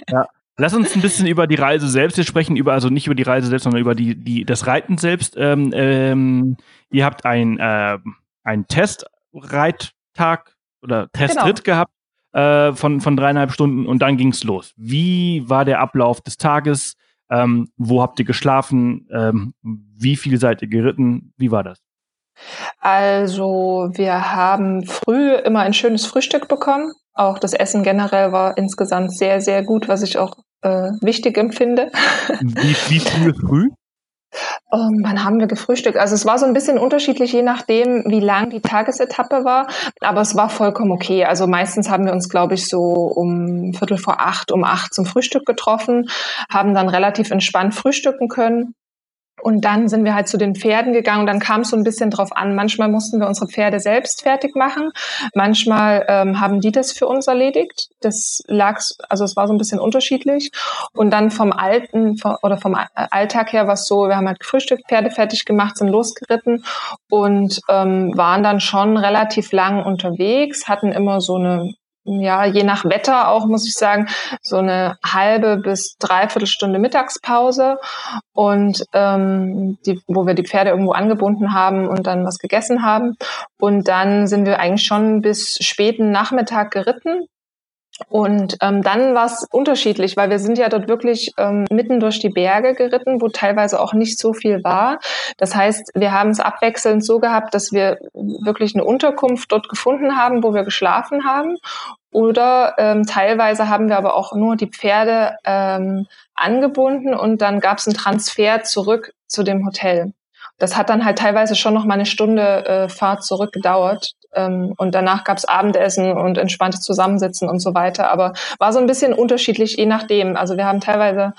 Ja, Lass uns ein bisschen über die Reise selbst hier sprechen, über, also nicht über die Reise selbst, sondern über die, die, das Reiten selbst. Ähm, ähm, ihr habt ein, äh, einen Testreittag oder Testritt genau. gehabt äh, von, von dreieinhalb Stunden und dann ging's los. Wie war der Ablauf des Tages? Ähm, wo habt ihr geschlafen? Ähm, wie viel seid ihr geritten? Wie war das? Also wir haben früh immer ein schönes Frühstück bekommen. Auch das Essen generell war insgesamt sehr, sehr gut, was ich auch äh, wichtig empfinde. Wie, wie früh *laughs* früh? Ähm, wann haben wir gefrühstückt? Also es war so ein bisschen unterschiedlich, je nachdem, wie lang die Tagesetappe war. Aber es war vollkommen okay. Also meistens haben wir uns, glaube ich, so um Viertel vor acht, um acht zum Frühstück getroffen, haben dann relativ entspannt frühstücken können und dann sind wir halt zu den Pferden gegangen und dann kam es so ein bisschen drauf an. Manchmal mussten wir unsere Pferde selbst fertig machen. Manchmal ähm, haben die das für uns erledigt. Das lag, also es war so ein bisschen unterschiedlich. Und dann vom alten oder vom Alltag her war es so, wir haben halt gefrühstückt, Pferde fertig gemacht, sind losgeritten und ähm, waren dann schon relativ lang unterwegs, hatten immer so eine ja, je nach Wetter auch, muss ich sagen, so eine halbe bis dreiviertel Stunde Mittagspause und ähm, die, wo wir die Pferde irgendwo angebunden haben und dann was gegessen haben. Und dann sind wir eigentlich schon bis späten Nachmittag geritten. Und ähm, dann war es unterschiedlich, weil wir sind ja dort wirklich ähm, mitten durch die Berge geritten, wo teilweise auch nicht so viel war. Das heißt, wir haben es abwechselnd so gehabt, dass wir wirklich eine Unterkunft dort gefunden haben, wo wir geschlafen haben. Oder ähm, teilweise haben wir aber auch nur die Pferde ähm, angebunden und dann gab es einen Transfer zurück zu dem Hotel. Das hat dann halt teilweise schon noch mal eine Stunde äh, Fahrt zurück gedauert. Ähm, und danach gab's Abendessen und entspanntes Zusammensitzen und so weiter. Aber war so ein bisschen unterschiedlich, je nachdem. Also wir haben teilweise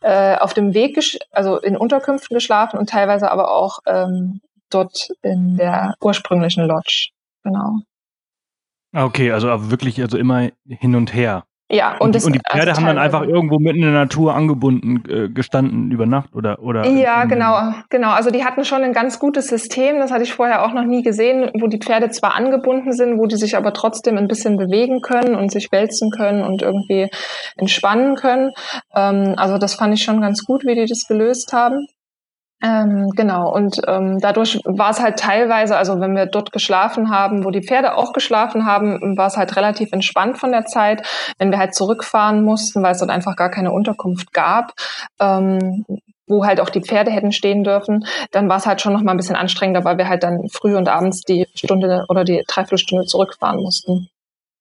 äh, auf dem Weg, also in Unterkünften geschlafen und teilweise aber auch ähm, dort in der ursprünglichen Lodge. Genau. Okay, also wirklich also immer hin und her. Ja, und, und, und die Pferde also haben dann einfach irgendwo mitten in der Natur angebunden äh, gestanden über Nacht oder oder Ja, genau, genau. Also die hatten schon ein ganz gutes System, das hatte ich vorher auch noch nie gesehen, wo die Pferde zwar angebunden sind, wo die sich aber trotzdem ein bisschen bewegen können und sich wälzen können und irgendwie entspannen können. Ähm, also das fand ich schon ganz gut, wie die das gelöst haben. Ähm, genau, und ähm, dadurch war es halt teilweise, also wenn wir dort geschlafen haben, wo die Pferde auch geschlafen haben, war es halt relativ entspannt von der Zeit. Wenn wir halt zurückfahren mussten, weil es dort einfach gar keine Unterkunft gab, ähm, wo halt auch die Pferde hätten stehen dürfen, dann war es halt schon noch mal ein bisschen anstrengender, weil wir halt dann früh und abends die Stunde oder die Dreiviertelstunde zurückfahren mussten.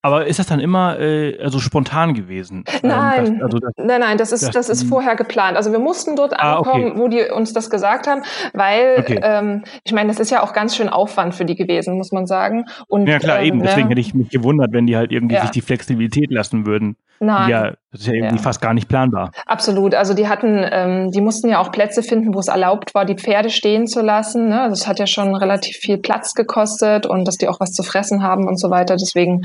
Aber ist das dann immer äh, also spontan gewesen? Ähm, nein, das, also das, nein, nein, das ist das, das ist vorher geplant. Also wir mussten dort ah, ankommen, okay. wo die uns das gesagt haben, weil okay. ähm, ich meine, das ist ja auch ganz schön Aufwand für die gewesen, muss man sagen. Und, ja klar, ähm, eben. Deswegen ne? hätte ich mich gewundert, wenn die halt irgendwie ja. sich die Flexibilität lassen würden. Nein. Ja, das ist ja irgendwie ja. fast gar nicht planbar. Absolut. Also die hatten, ähm, die mussten ja auch Plätze finden, wo es erlaubt war, die Pferde stehen zu lassen. Ne? Das hat ja schon relativ viel Platz gekostet und dass die auch was zu fressen haben und so weiter. Deswegen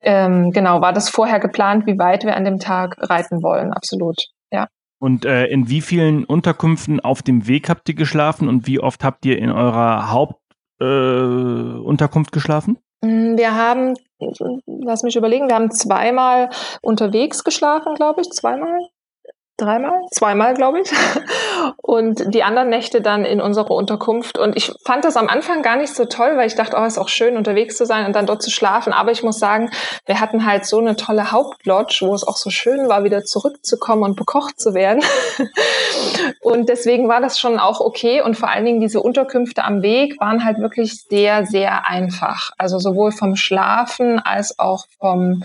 ähm, genau war das vorher geplant, wie weit wir an dem Tag reiten wollen. Absolut. Ja. Und äh, in wie vielen Unterkünften auf dem Weg habt ihr geschlafen und wie oft habt ihr in eurer Hauptunterkunft äh, geschlafen? Mm, wir haben, lass mich überlegen, wir haben zweimal unterwegs geschlafen, glaube ich, zweimal dreimal, zweimal, glaube ich. *laughs* Und die anderen Nächte dann in unserer Unterkunft. Und ich fand das am Anfang gar nicht so toll, weil ich dachte, oh, ist auch schön, unterwegs zu sein und dann dort zu schlafen. Aber ich muss sagen, wir hatten halt so eine tolle Hauptlodge, wo es auch so schön war, wieder zurückzukommen und bekocht zu werden. *laughs* Und deswegen war das schon auch okay. Und vor allen Dingen diese Unterkünfte am Weg waren halt wirklich sehr, sehr einfach. Also sowohl vom Schlafen als auch vom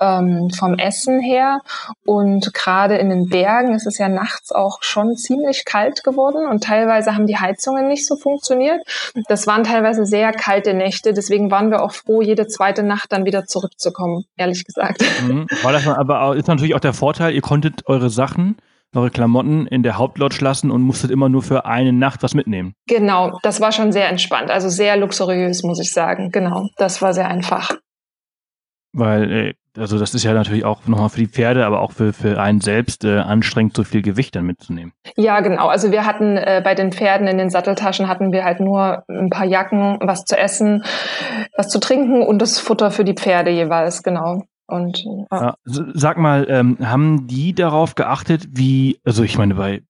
ähm, vom Essen her. Und gerade in den Bergen ist es ja nachts auch schon ziemlich kalt geworden und teilweise haben die Heizungen nicht so funktioniert. Das waren teilweise sehr kalte Nächte, deswegen waren wir auch froh, jede zweite Nacht dann wieder zurückzukommen, ehrlich gesagt. Mhm. War das aber ist natürlich auch der Vorteil, ihr konntet eure Sachen eure Klamotten in der Hauptlodge lassen und musstet immer nur für eine Nacht was mitnehmen. Genau, das war schon sehr entspannt, also sehr luxuriös, muss ich sagen. Genau, das war sehr einfach. Weil äh, also das ist ja natürlich auch nochmal für die Pferde, aber auch für, für einen selbst äh, anstrengend, so viel Gewicht dann mitzunehmen. Ja, genau. Also wir hatten äh, bei den Pferden in den Satteltaschen hatten wir halt nur ein paar Jacken, was zu essen, was zu trinken und das Futter für die Pferde jeweils, genau. Und ja. sag mal, ähm, haben die darauf geachtet, wie, also ich meine, bei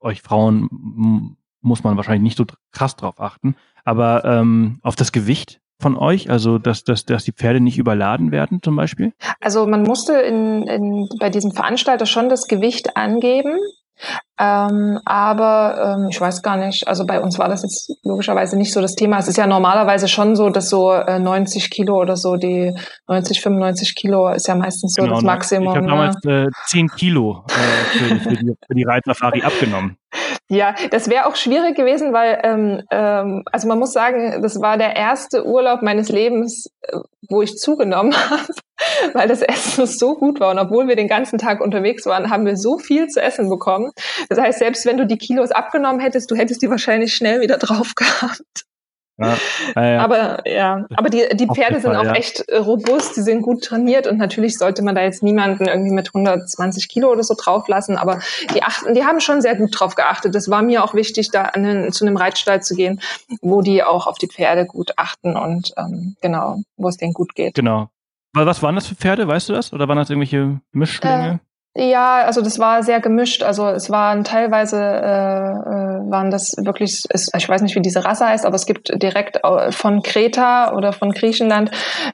euch Frauen muss man wahrscheinlich nicht so krass drauf achten, aber ähm, auf das Gewicht von euch, also dass, dass, dass die Pferde nicht überladen werden zum Beispiel? Also man musste in, in, bei diesem Veranstalter schon das Gewicht angeben. Ähm, aber ähm, ich weiß gar nicht, also bei uns war das jetzt logischerweise nicht so das Thema. Es ist ja normalerweise schon so, dass so äh, 90 Kilo oder so, die 90, 95 Kilo ist ja meistens so genau, das ne? Maximum. Ich habe damals äh, 10 Kilo äh, für, für, die, für die Reitsafari abgenommen. Ja, das wäre auch schwierig gewesen, weil, ähm, ähm, also man muss sagen, das war der erste Urlaub meines Lebens, äh, wo ich zugenommen *laughs* habe, weil das Essen so gut war. Und obwohl wir den ganzen Tag unterwegs waren, haben wir so viel zu essen bekommen. Das heißt, selbst wenn du die Kilos abgenommen hättest, du hättest die wahrscheinlich schnell wieder drauf *laughs* gehabt. Ja, ja. Aber ja, aber die, die Pferde sind auch echt äh, robust, die sind gut trainiert und natürlich sollte man da jetzt niemanden irgendwie mit 120 Kilo oder so drauf lassen, aber die achten, die haben schon sehr gut drauf geachtet. Das war mir auch wichtig, da an den, zu einem Reitstall zu gehen, wo die auch auf die Pferde gut achten und ähm, genau, wo es denen gut geht. Genau. Was waren das für Pferde, weißt du das? Oder waren das irgendwelche Mischlinge? Äh, ja, also das war sehr gemischt. Also es waren teilweise äh, äh, waren das wirklich, es, ich weiß nicht, wie diese Rasse heißt, aber es gibt direkt von Kreta oder von Griechenland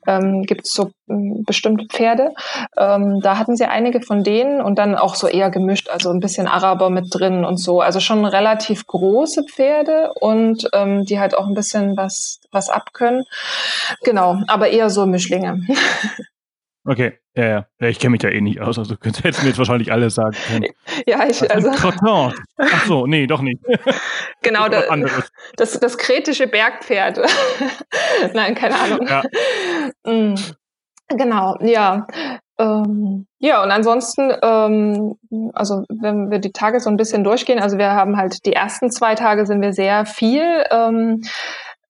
ähm, gibt es so ähm, bestimmte Pferde. Ähm, da hatten sie einige von denen und dann auch so eher gemischt, also ein bisschen Araber mit drin und so. Also schon relativ große Pferde und ähm, die halt auch ein bisschen was was abkönnen. Genau, aber eher so Mischlinge. *laughs* Okay, ja, ja. ich kenne mich da eh nicht aus, also könntest *laughs* du mir jetzt wahrscheinlich alles sagen können. *laughs* Ja, ich, also. *laughs* Croton. Ach so, nee, doch nicht. Genau, das, das, das kretische Bergpferd. Nein, keine Ahnung. Ja. Mm. Genau, ja. Ähm, ja, und ansonsten, ähm, also wenn wir die Tage so ein bisschen durchgehen, also wir haben halt die ersten zwei Tage sind wir sehr viel. Ähm,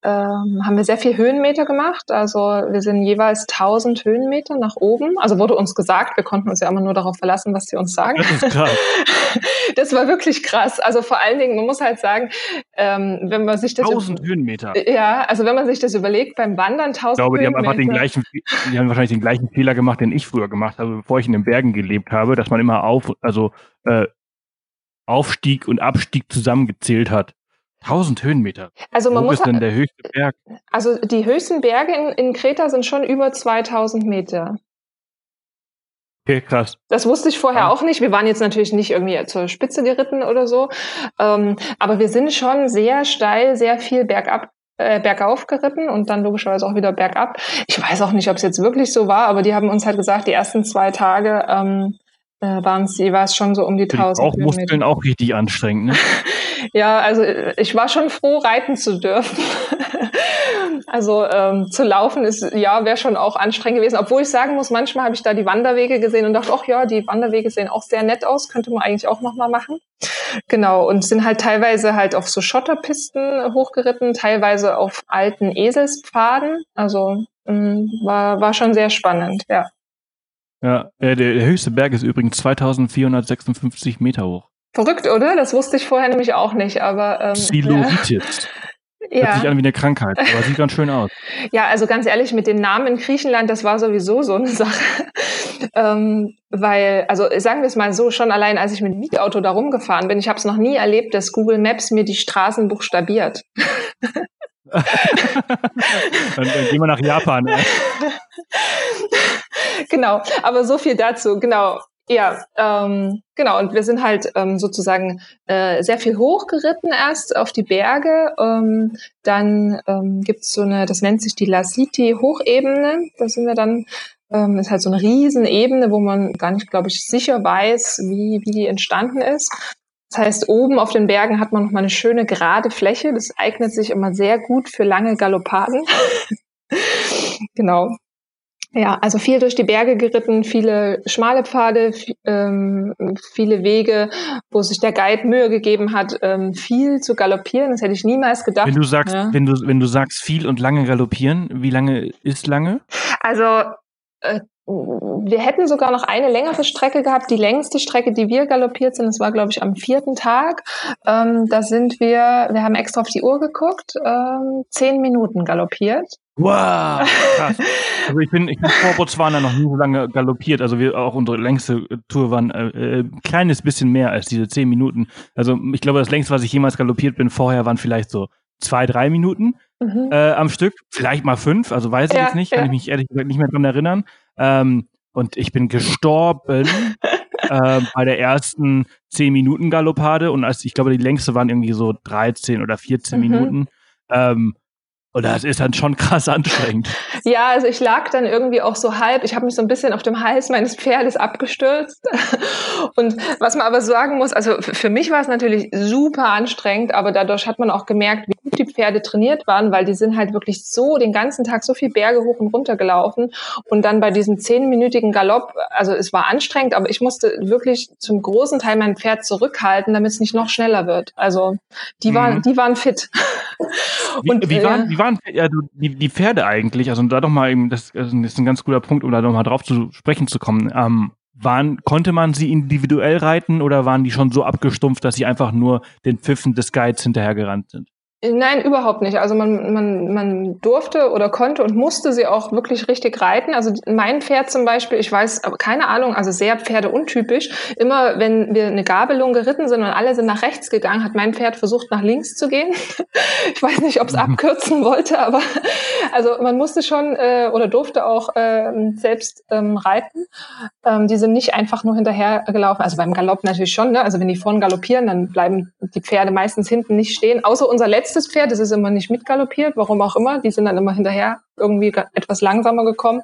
ähm, haben wir sehr viel Höhenmeter gemacht. Also wir sind jeweils 1000 Höhenmeter nach oben. Also wurde uns gesagt, wir konnten uns ja immer nur darauf verlassen, was sie uns sagen. Das *laughs* das war wirklich krass. Also vor allen Dingen, man muss halt sagen, ähm, wenn man sich das 1000 Höhenmeter. Ja, also wenn man sich das überlegt, beim Wandern 1000 Ich glaube, die haben einfach den gleichen, die haben wahrscheinlich den gleichen Fehler gemacht, den ich früher gemacht habe, bevor ich in den Bergen gelebt habe, dass man immer auf, also äh, Aufstieg und Abstieg zusammengezählt hat. 1000 Höhenmeter. Also man Wo muss ist denn der höchste Berg? Also die höchsten Berge in, in Kreta sind schon über 2000 Meter. Okay, krass. Das wusste ich vorher ja. auch nicht. Wir waren jetzt natürlich nicht irgendwie zur Spitze geritten oder so. Ähm, aber wir sind schon sehr steil, sehr viel bergab äh, bergauf geritten und dann logischerweise auch wieder bergab. Ich weiß auch nicht, ob es jetzt wirklich so war, aber die haben uns halt gesagt, die ersten zwei Tage ähm, äh, waren es jeweils schon so um die 1000 Auch Muskeln auch richtig anstrengend, ne? *laughs* ja, also ich war schon froh, reiten zu dürfen. *laughs* also ähm, zu laufen ist, ja, wäre schon auch anstrengend gewesen. Obwohl ich sagen muss, manchmal habe ich da die Wanderwege gesehen und dachte, ach ja, die Wanderwege sehen auch sehr nett aus, könnte man eigentlich auch nochmal machen. Genau, und sind halt teilweise halt auf so Schotterpisten hochgeritten, teilweise auf alten Eselspfaden. Also mh, mm, war, war schon sehr spannend, ja. Ja, äh, der, der höchste Berg ist übrigens 2456 Meter hoch. Verrückt, oder? Das wusste ich vorher nämlich auch nicht, aber. Ähm, Xyloritis. Ja. *laughs* Hört sich an wie eine Krankheit, aber sieht ganz schön aus. *laughs* Ja, also ganz ehrlich, mit dem Namen in Griechenland, das war sowieso so eine *laughs* Sache. ähm, weil, also sagen wir es mal so, schon allein als ich mit dem Mietauto da rumgefahren bin, ich habe es noch nie erlebt, dass Google Maps mir die Straßen buchstabiert. dann, dann gehen wir nach Japan. Ey. *laughs* genau, aber so viel dazu. Genau. Ja, ähm, genau. Und wir sind halt ähm, sozusagen äh, sehr viel hochgeritten erst auf die Berge. Ähm, dann ähm, gibt es so eine, das nennt sich die Lasiti Hochebene. Da sind wir dann, ähm, ist halt so eine Riesenebene, wo man gar nicht, glaube ich, sicher weiß, wie, wie die entstanden ist. Das heißt, oben auf den Bergen hat man noch mal eine schöne gerade Fläche. Das eignet sich immer sehr gut für lange Galoppaden. *laughs* genau. Ja, also viel durch die Berge geritten, viele schmale Pfade, ähm, viele Wege, wo sich der Guide Mühe gegeben hat, ähm, viel zu galoppieren. Das hätte ich niemals gedacht. Wenn du sagst, ja. wenn du wenn du sagst viel und lange galoppieren, wie lange ist lange? Also äh, wir hätten sogar noch eine längere Strecke gehabt. Die längste Strecke, die wir galoppiert sind, das war, glaube ich, am vierten Tag. Ähm, da sind wir, wir haben extra auf die Uhr geguckt, ähm, zehn Minuten galoppiert. Wow, krass. *laughs* Also ich bin, ich bin vor Botswana noch nie so lange galoppiert. Also wir auch unsere längste Tour waren äh, äh, kleines bisschen mehr als diese zehn Minuten. Also ich glaube, das längste, was ich jemals galoppiert bin vorher, waren vielleicht so zwei, drei Minuten mhm. äh, am Stück. Vielleicht mal fünf, also weiß ich ja, jetzt nicht, ja. kann ich mich ehrlich gesagt nicht mehr dran erinnern. Ähm, und ich bin gestorben *laughs* äh, bei der ersten zehn Minuten Galoppade und als ich glaube, die längste waren irgendwie so 13 oder 14 mhm. Minuten. Ähm, und das ist dann schon krass anstrengend. Ja, also ich lag dann irgendwie auch so halb. Ich habe mich so ein bisschen auf dem Hals meines Pferdes abgestürzt. *laughs* Und was man aber sagen muss, also für mich war es natürlich super anstrengend, aber dadurch hat man auch gemerkt, wie gut die Pferde trainiert waren, weil die sind halt wirklich so den ganzen Tag so viel Berge hoch und runter gelaufen. Und dann bei diesem zehnminütigen Galopp, also es war anstrengend, aber ich musste wirklich zum großen Teil mein Pferd zurückhalten, damit es nicht noch schneller wird. Also die mhm. waren, die waren fit. Und, wie, wie, waren, wie waren ja, die, die Pferde eigentlich? Also da doch mal eben, das, das ist ein ganz guter Punkt, um da noch mal drauf zu sprechen zu kommen. Ähm, waren, konnte man sie individuell reiten oder waren die schon so abgestumpft, dass sie einfach nur den Pfiffen des Guides hinterhergerannt sind? Nein, überhaupt nicht. Also man, man, man durfte oder konnte und musste sie auch wirklich richtig reiten. Also mein Pferd zum Beispiel, ich weiß, aber keine Ahnung, also sehr pferdeuntypisch. Immer wenn wir eine Gabelung geritten sind und alle sind nach rechts gegangen, hat mein Pferd versucht nach links zu gehen. *laughs* ich weiß nicht, ob es mhm. abkürzen wollte, aber *laughs* also man musste schon äh, oder durfte auch äh, selbst ähm, reiten. Ähm, die sind nicht einfach nur hinterher gelaufen. Also beim Galopp natürlich schon. Ne? Also wenn die vorne galoppieren, dann bleiben die Pferde meistens hinten nicht stehen. Außer unser letztes letztes Pferd, das ist immer nicht mitgaloppiert, warum auch immer. Die sind dann immer hinterher irgendwie etwas langsamer gekommen.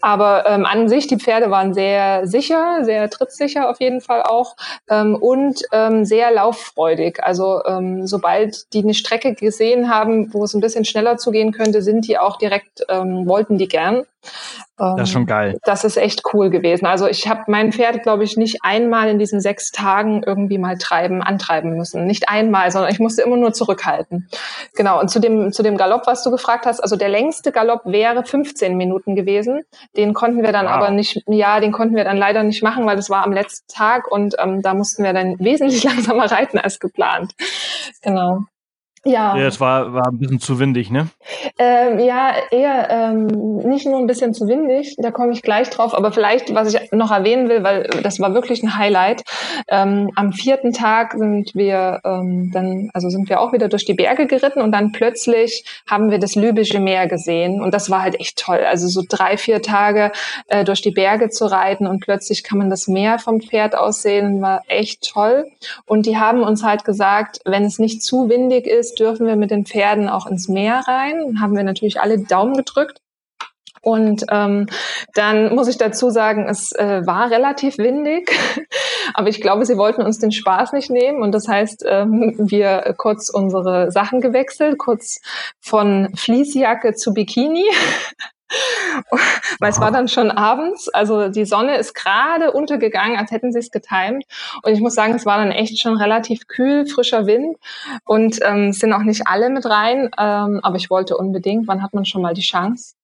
Aber ähm, an sich, die Pferde waren sehr sicher, sehr trittsicher auf jeden Fall auch ähm, und ähm, sehr lauffreudig. Also ähm, sobald die eine Strecke gesehen haben, wo es ein bisschen schneller zugehen könnte, sind die auch direkt, ähm, wollten die gern. Das ist schon ähm, geil. Das ist echt cool gewesen. Also ich habe mein Pferd, glaube ich, nicht einmal in diesen sechs Tagen irgendwie mal treiben, antreiben müssen. Nicht einmal, sondern ich musste immer nur zurückhalten. Genau. Und zu dem, zu dem Galopp, was du gefragt hast, also der längste Galopp wäre 15 Minuten gewesen. Den konnten wir dann wow. aber nicht, ja, den konnten wir dann leider nicht machen, weil das war am letzten Tag und ähm, da mussten wir dann *laughs* wesentlich langsamer reiten als geplant. Genau. Ja. ja. Es war, war ein bisschen zu windig, ne? Ähm, ja, eher ähm, nicht nur ein bisschen zu windig, da komme ich gleich drauf, aber vielleicht, was ich noch erwähnen will, weil das war wirklich ein Highlight. Ähm, am vierten Tag sind wir ähm, dann, also sind wir auch wieder durch die Berge geritten und dann plötzlich haben wir das Lübische Meer gesehen und das war halt echt toll. Also so drei, vier Tage äh, durch die Berge zu reiten und plötzlich kann man das Meer vom Pferd aussehen, war echt toll. Und die haben uns halt gesagt, wenn es nicht zu windig ist, dürfen wir mit den Pferden auch ins Meer rein. Haben wir natürlich alle Daumen gedrückt. Und ähm, dann muss ich dazu sagen, es äh, war relativ windig, *laughs* aber ich glaube, sie wollten uns den Spaß nicht nehmen. Und das heißt, ähm, wir kurz unsere Sachen gewechselt, kurz von Fließjacke zu Bikini. *laughs* *laughs* Weil es war dann schon abends, also die Sonne ist gerade untergegangen, als hätten sie es getimt. Und ich muss sagen, es war dann echt schon relativ kühl, frischer Wind und ähm, sind auch nicht alle mit rein. Ähm, aber ich wollte unbedingt, wann hat man schon mal die Chance?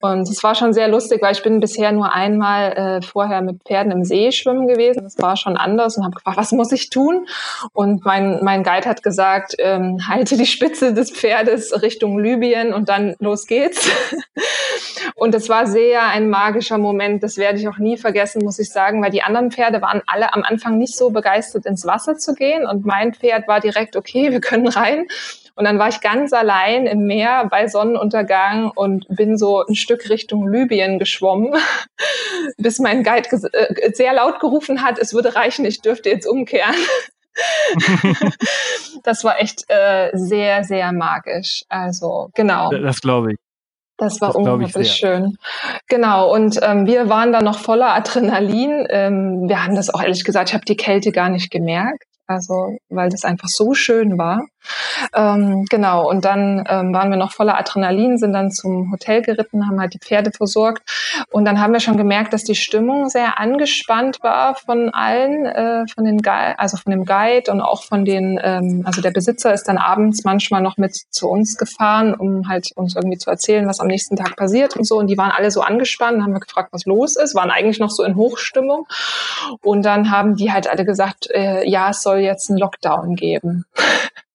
Und es war schon sehr lustig, weil ich bin bisher nur einmal äh, vorher mit Pferden im See schwimmen gewesen. Das war schon anders und habe gefragt, was muss ich tun? Und mein, mein Guide hat gesagt, ähm, halte die Spitze des Pferdes Richtung Libyen und dann los geht's. *laughs* und es war sehr ein magischer Moment. Das werde ich auch nie vergessen, muss ich sagen, weil die anderen Pferde waren alle am Anfang nicht so begeistert, ins Wasser zu gehen. Und mein Pferd war direkt, okay, wir können rein. Und dann war ich ganz allein im Meer bei Sonnenuntergang und bin so ein Stück Richtung Libyen geschwommen, *laughs* bis mein Guide äh, sehr laut gerufen hat, es würde reichen, ich dürfte jetzt umkehren. *laughs* das war echt äh, sehr, sehr magisch. Also genau. Das glaube ich. Das war das unglaublich schön. Genau, und ähm, wir waren da noch voller Adrenalin. Ähm, wir haben das auch ehrlich gesagt, ich habe die Kälte gar nicht gemerkt. Also, weil das einfach so schön war. Ähm, genau, und dann ähm, waren wir noch voller Adrenalin, sind dann zum Hotel geritten, haben halt die Pferde versorgt. Und dann haben wir schon gemerkt, dass die Stimmung sehr angespannt war von allen, äh, von den Guide, also von dem Guide und auch von den, ähm, also der Besitzer ist dann abends manchmal noch mit zu uns gefahren, um halt uns irgendwie zu erzählen, was am nächsten Tag passiert und so. Und die waren alle so angespannt, haben wir gefragt, was los ist, waren eigentlich noch so in Hochstimmung. Und dann haben die halt alle gesagt, äh, ja, es soll jetzt einen Lockdown geben. *laughs*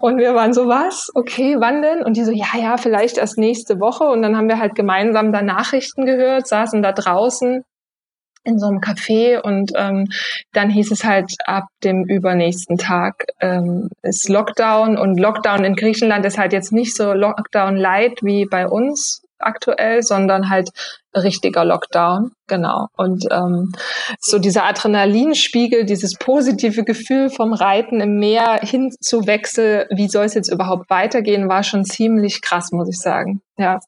Und wir waren so, was? Okay, wann denn? Und die so, ja, ja, vielleicht erst nächste Woche. Und dann haben wir halt gemeinsam da Nachrichten gehört, saßen da draußen in so einem Café und ähm, dann hieß es halt ab dem übernächsten Tag ähm, ist Lockdown und Lockdown in Griechenland ist halt jetzt nicht so Lockdown light wie bei uns aktuell, sondern halt richtiger Lockdown, genau. Und ähm, so dieser Adrenalinspiegel, dieses positive Gefühl vom Reiten im Meer hin zu Wechsel, wie soll es jetzt überhaupt weitergehen, war schon ziemlich krass, muss ich sagen. Ja.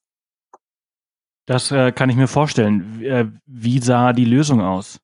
Das äh, kann ich mir vorstellen. Wie, äh, wie sah die Lösung aus?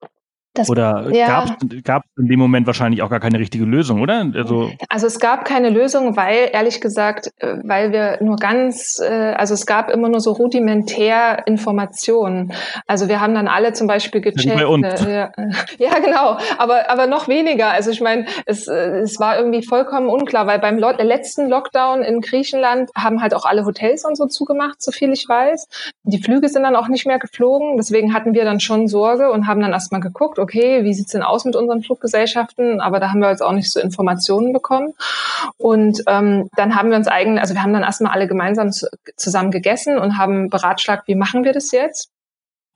Das, oder ja. gab es in dem Moment wahrscheinlich auch gar keine richtige Lösung, oder? Also, also es gab keine Lösung, weil ehrlich gesagt, äh, weil wir nur ganz, äh, also es gab immer nur so rudimentär Informationen. Also wir haben dann alle zum Beispiel gecheckt. Bei uns. Äh, *laughs* ja, genau, aber, aber noch weniger. Also ich meine, es, es war irgendwie vollkommen unklar, weil beim letzten Lockdown in Griechenland haben halt auch alle Hotels und so zugemacht, so viel ich weiß. Die Flüge sind dann auch nicht mehr geflogen. Deswegen hatten wir dann schon Sorge und haben dann erstmal geguckt, okay, wie sieht's denn aus mit unseren Fluggesellschaften? Aber da haben wir jetzt auch nicht so Informationen bekommen. Und ähm, dann haben wir uns eigentlich, also wir haben dann erstmal alle gemeinsam zusammen gegessen und haben beratschlagt, wie machen wir das jetzt?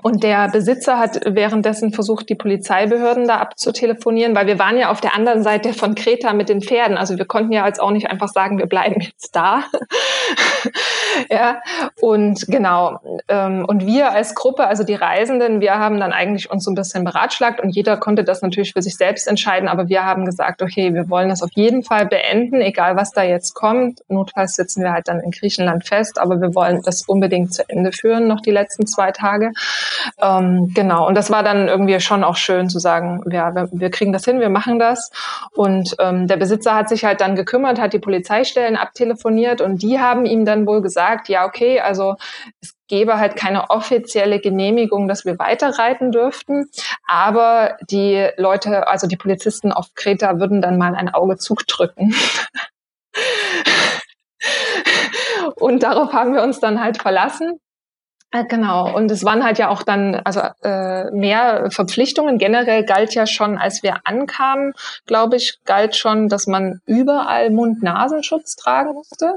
Und der Besitzer hat währenddessen versucht, die Polizeibehörden da abzutelefonieren, weil wir waren ja auf der anderen Seite von Kreta mit den Pferden. Also wir konnten ja jetzt auch nicht einfach sagen, wir bleiben jetzt da. *laughs* ja, und genau. Ähm, und wir als Gruppe, also die Reisenden, wir haben dann eigentlich uns so ein bisschen beratschlagt und jeder konnte das natürlich für sich selbst entscheiden. Aber wir haben gesagt, okay, wir wollen das auf jeden Fall beenden, egal was da jetzt kommt. Notfalls sitzen wir halt dann in Griechenland fest, aber wir wollen das unbedingt zu Ende führen, noch die letzten zwei Tage. Ähm, genau, und das war dann irgendwie schon auch schön zu sagen, ja, wir, wir kriegen das hin, wir machen das. Und ähm, der Besitzer hat sich halt dann gekümmert, hat die Polizeistellen abtelefoniert und die haben ihm dann wohl gesagt, ja, okay, also es gäbe halt keine offizielle Genehmigung, dass wir weiterreiten dürften. Aber die Leute, also die Polizisten auf Kreta würden dann mal ein Auge zudrücken. *laughs* Und darauf haben wir uns dann halt verlassen. Äh, genau, und es waren halt ja auch dann, also äh, mehr Verpflichtungen. Generell galt ja schon, als wir ankamen, glaube ich, galt schon, dass man überall Mund-Nasenschutz tragen musste.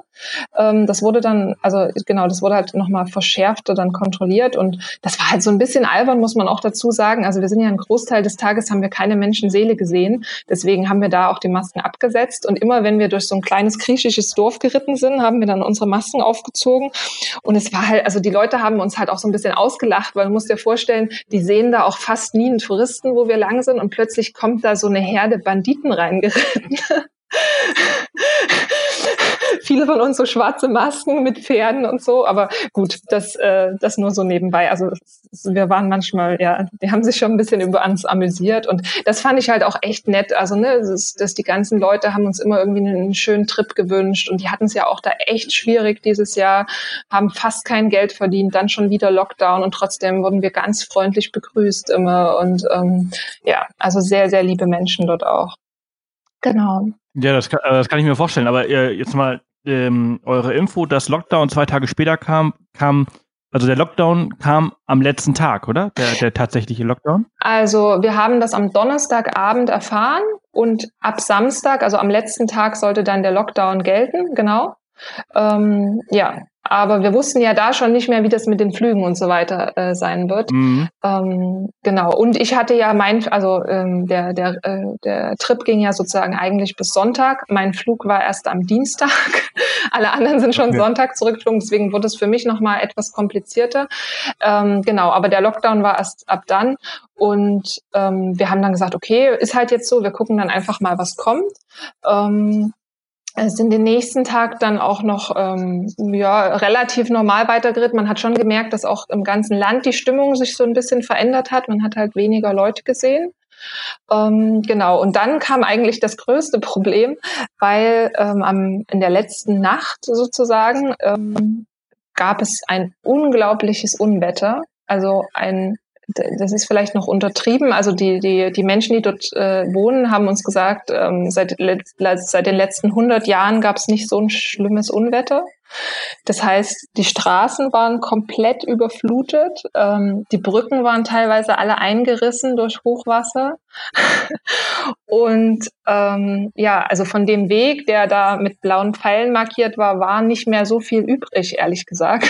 Ähm, das wurde dann, also genau, das wurde halt nochmal verschärft und dann kontrolliert. Und das war halt so ein bisschen albern, muss man auch dazu sagen. Also wir sind ja einen Großteil des Tages, haben wir keine Menschenseele gesehen. Deswegen haben wir da auch die Masken abgesetzt. Und immer wenn wir durch so ein kleines griechisches Dorf geritten sind, haben wir dann unsere Masken aufgezogen. Und es war halt, also die Leute haben uns halt auch so ein bisschen ausgelacht, weil du musst dir vorstellen, die sehen da auch fast nie einen Touristen, wo wir lang sind und plötzlich kommt da so eine Herde Banditen reingeritten. *laughs* viele von uns so schwarze Masken mit Pferden und so, aber gut, das, äh, das nur so nebenbei. Also wir waren manchmal, ja, die haben sich schon ein bisschen über uns amüsiert und das fand ich halt auch echt nett. Also, ne, dass, dass die ganzen Leute haben uns immer irgendwie einen schönen Trip gewünscht und die hatten es ja auch da echt schwierig dieses Jahr, haben fast kein Geld verdient, dann schon wieder Lockdown und trotzdem wurden wir ganz freundlich begrüßt immer und ähm, ja, also sehr, sehr liebe Menschen dort auch. Genau. Ja, das kann, das kann ich mir vorstellen. Aber äh, jetzt mal ähm, eure Info, dass Lockdown zwei Tage später kam, kam, also der Lockdown kam am letzten Tag, oder? Der, der tatsächliche Lockdown? Also wir haben das am Donnerstagabend erfahren und ab Samstag, also am letzten Tag, sollte dann der Lockdown gelten, genau. Ähm, ja, aber wir wussten ja da schon nicht mehr, wie das mit den Flügen und so weiter äh, sein wird. Mhm. Ähm, genau. Und ich hatte ja mein, also ähm, der, der, äh, der Trip ging ja sozusagen eigentlich bis Sonntag. Mein Flug war erst am Dienstag. *laughs* Alle anderen sind schon okay. Sonntag zurückgeflogen, deswegen wurde es für mich nochmal etwas komplizierter. Ähm, genau, aber der Lockdown war erst ab dann. Und ähm, wir haben dann gesagt, okay, ist halt jetzt so, wir gucken dann einfach mal, was kommt. Ähm, sind den nächsten Tag dann auch noch ähm, ja, relativ normal weitergeritten. Man hat schon gemerkt, dass auch im ganzen Land die Stimmung sich so ein bisschen verändert hat. Man hat halt weniger Leute gesehen. Ähm, genau, und dann kam eigentlich das größte Problem, weil ähm, am, in der letzten Nacht sozusagen ähm, gab es ein unglaubliches Unwetter. Also ein das ist vielleicht noch untertrieben. Also die, die, die Menschen, die dort äh, wohnen, haben uns gesagt, ähm, seit, seit den letzten 100 Jahren gab es nicht so ein schlimmes Unwetter. Das heißt, die Straßen waren komplett überflutet, ähm, die Brücken waren teilweise alle eingerissen durch Hochwasser. *laughs* Und ähm, ja, also von dem Weg, der da mit blauen Pfeilen markiert war, war nicht mehr so viel übrig, ehrlich gesagt.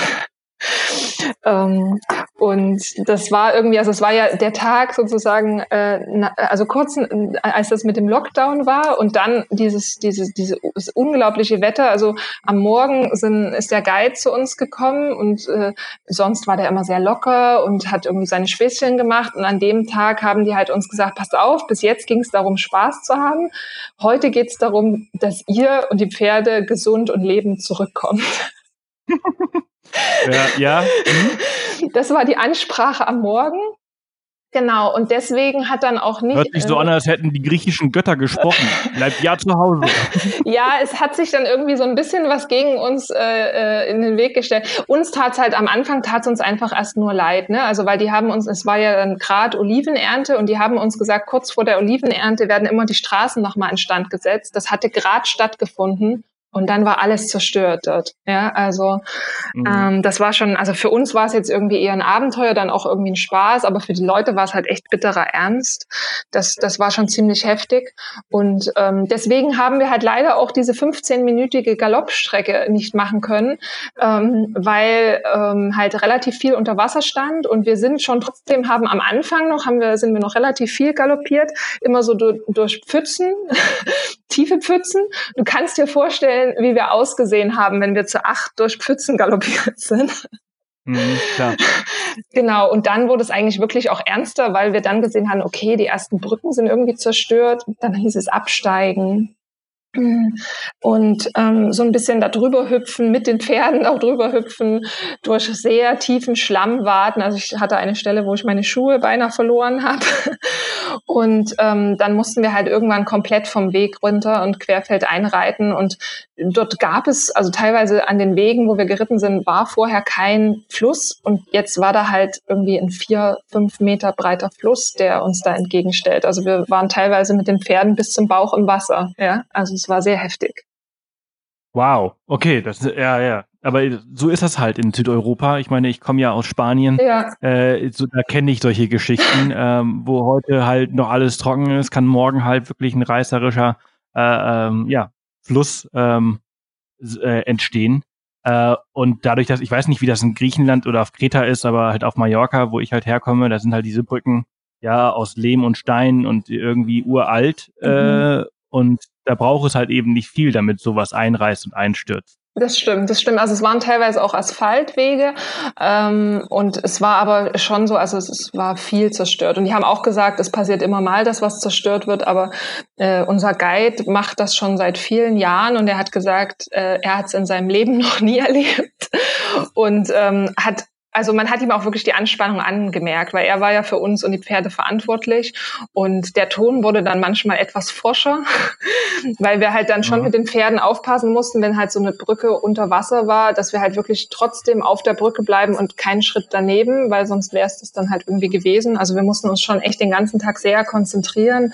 Ähm, und das war irgendwie, also es war ja der Tag sozusagen, äh, na, also kurz, als das mit dem Lockdown war und dann dieses, dieses, dieses unglaubliche Wetter. Also am Morgen sind, ist der Guide zu uns gekommen und äh, sonst war der immer sehr locker und hat irgendwie seine Späßchen gemacht. Und an dem Tag haben die halt uns gesagt, passt auf, bis jetzt ging es darum, Spaß zu haben. Heute geht es darum, dass ihr und die Pferde gesund und lebend zurückkommt. *laughs* Ja, ja. Mhm. Das war die Ansprache am Morgen. Genau, und deswegen hat dann auch nicht. Hört sich so äh, an, als hätten die griechischen Götter gesprochen. Bleibt ja zu Hause. *laughs* ja, es hat sich dann irgendwie so ein bisschen was gegen uns äh, äh in den Weg gestellt. Uns tat es halt am Anfang, tat es uns einfach erst nur leid, ne? Also weil die haben uns, es war ja dann gerade Olivenernte und die haben uns gesagt, kurz vor der Olivenernte werden immer die Straßen nochmal instand gesetzt. Das hatte gerade stattgefunden und dann war alles zerstört dort. Ja, also mhm. ähm, das war schon, also für uns war es jetzt irgendwie eher ein Abenteuer, dann auch irgendwie ein Spaß, aber für die Leute war es halt echt bitterer Ernst. Das, das war schon ziemlich heftig. Und ähm, deswegen haben wir halt leider auch diese 15-minütige Galoppstrecke nicht machen können, ähm, weil ähm, halt relativ viel unter Wasser stand und wir sind schon trotzdem haben am Anfang noch, haben wir, sind wir noch relativ viel galoppiert, immer so durch, durch Pfützen, *laughs* tiefe Pfützen. Du kannst dir vorstellen, vorstellen, wie wir ausgesehen haben, wenn wir zu acht durch Pfützen galoppiert sind. Mhm. Genau, und dann wurde es eigentlich wirklich auch ernster, weil wir dann gesehen haben, okay, die ersten Brücken sind irgendwie zerstört. Dann hieß es absteigen, und ähm, so ein bisschen da drüber hüpfen, mit den Pferden auch drüber hüpfen, durch sehr tiefen Schlamm warten. Also ich hatte eine Stelle, wo ich meine Schuhe beinahe verloren habe. *laughs* Und ähm, dann mussten wir halt irgendwann komplett vom Weg runter und querfeld einreiten. Und dort gab es, also teilweise an den Wegen, wo wir geritten sind, war vorher kein Fluss. Und jetzt war da halt irgendwie ein vier, fünf Meter breiter Fluss, der uns da entgegenstellt. Also wir waren teilweise mit den Pferden bis zum Bauch im Wasser. Ja, also es war sehr heftig. Wow, okay, das ja, ja. Aber so ist das halt in Südeuropa. Ich meine, ich komme ja aus Spanien. Ja. Äh, so, da kenne ich solche Geschichten, *laughs* ähm, wo heute halt noch alles trocken ist, kann morgen halt wirklich ein reißerischer äh, ähm, ja, Fluss ähm, äh, entstehen. Äh, und dadurch, dass ich weiß nicht, wie das in Griechenland oder auf Kreta ist, aber halt auf Mallorca, wo ich halt herkomme, da sind halt diese Brücken ja aus Lehm und Stein und irgendwie uralt. Mhm. Äh, und da braucht es halt eben nicht viel, damit sowas einreißt und einstürzt. Das stimmt, das stimmt. Also es waren teilweise auch Asphaltwege ähm, und es war aber schon so, also es, es, war viel zerstört. Und die haben auch gesagt, es passiert immer mal, dass was zerstört wird, aber äh, unser Guide macht das schon seit vielen Jahren und er hat gesagt, äh, er hat es in seinem Leben *laughs* noch nie erlebt und ähm, hat also man hat ihm auch wirklich die Anspannung angemerkt, weil er war ja für uns und die Pferde verantwortlich. Und der Ton wurde dann manchmal etwas forscher, *laughs* weil wir halt dann schon ja. mit den Pferden aufpassen mussten, wenn halt so eine Brücke unter Wasser war, dass wir halt wirklich trotzdem auf der Brücke bleiben und keinen Schritt daneben, weil sonst wäre es das dann halt irgendwie gewesen. Also wir mussten uns schon echt den ganzen Tag sehr konzentrieren.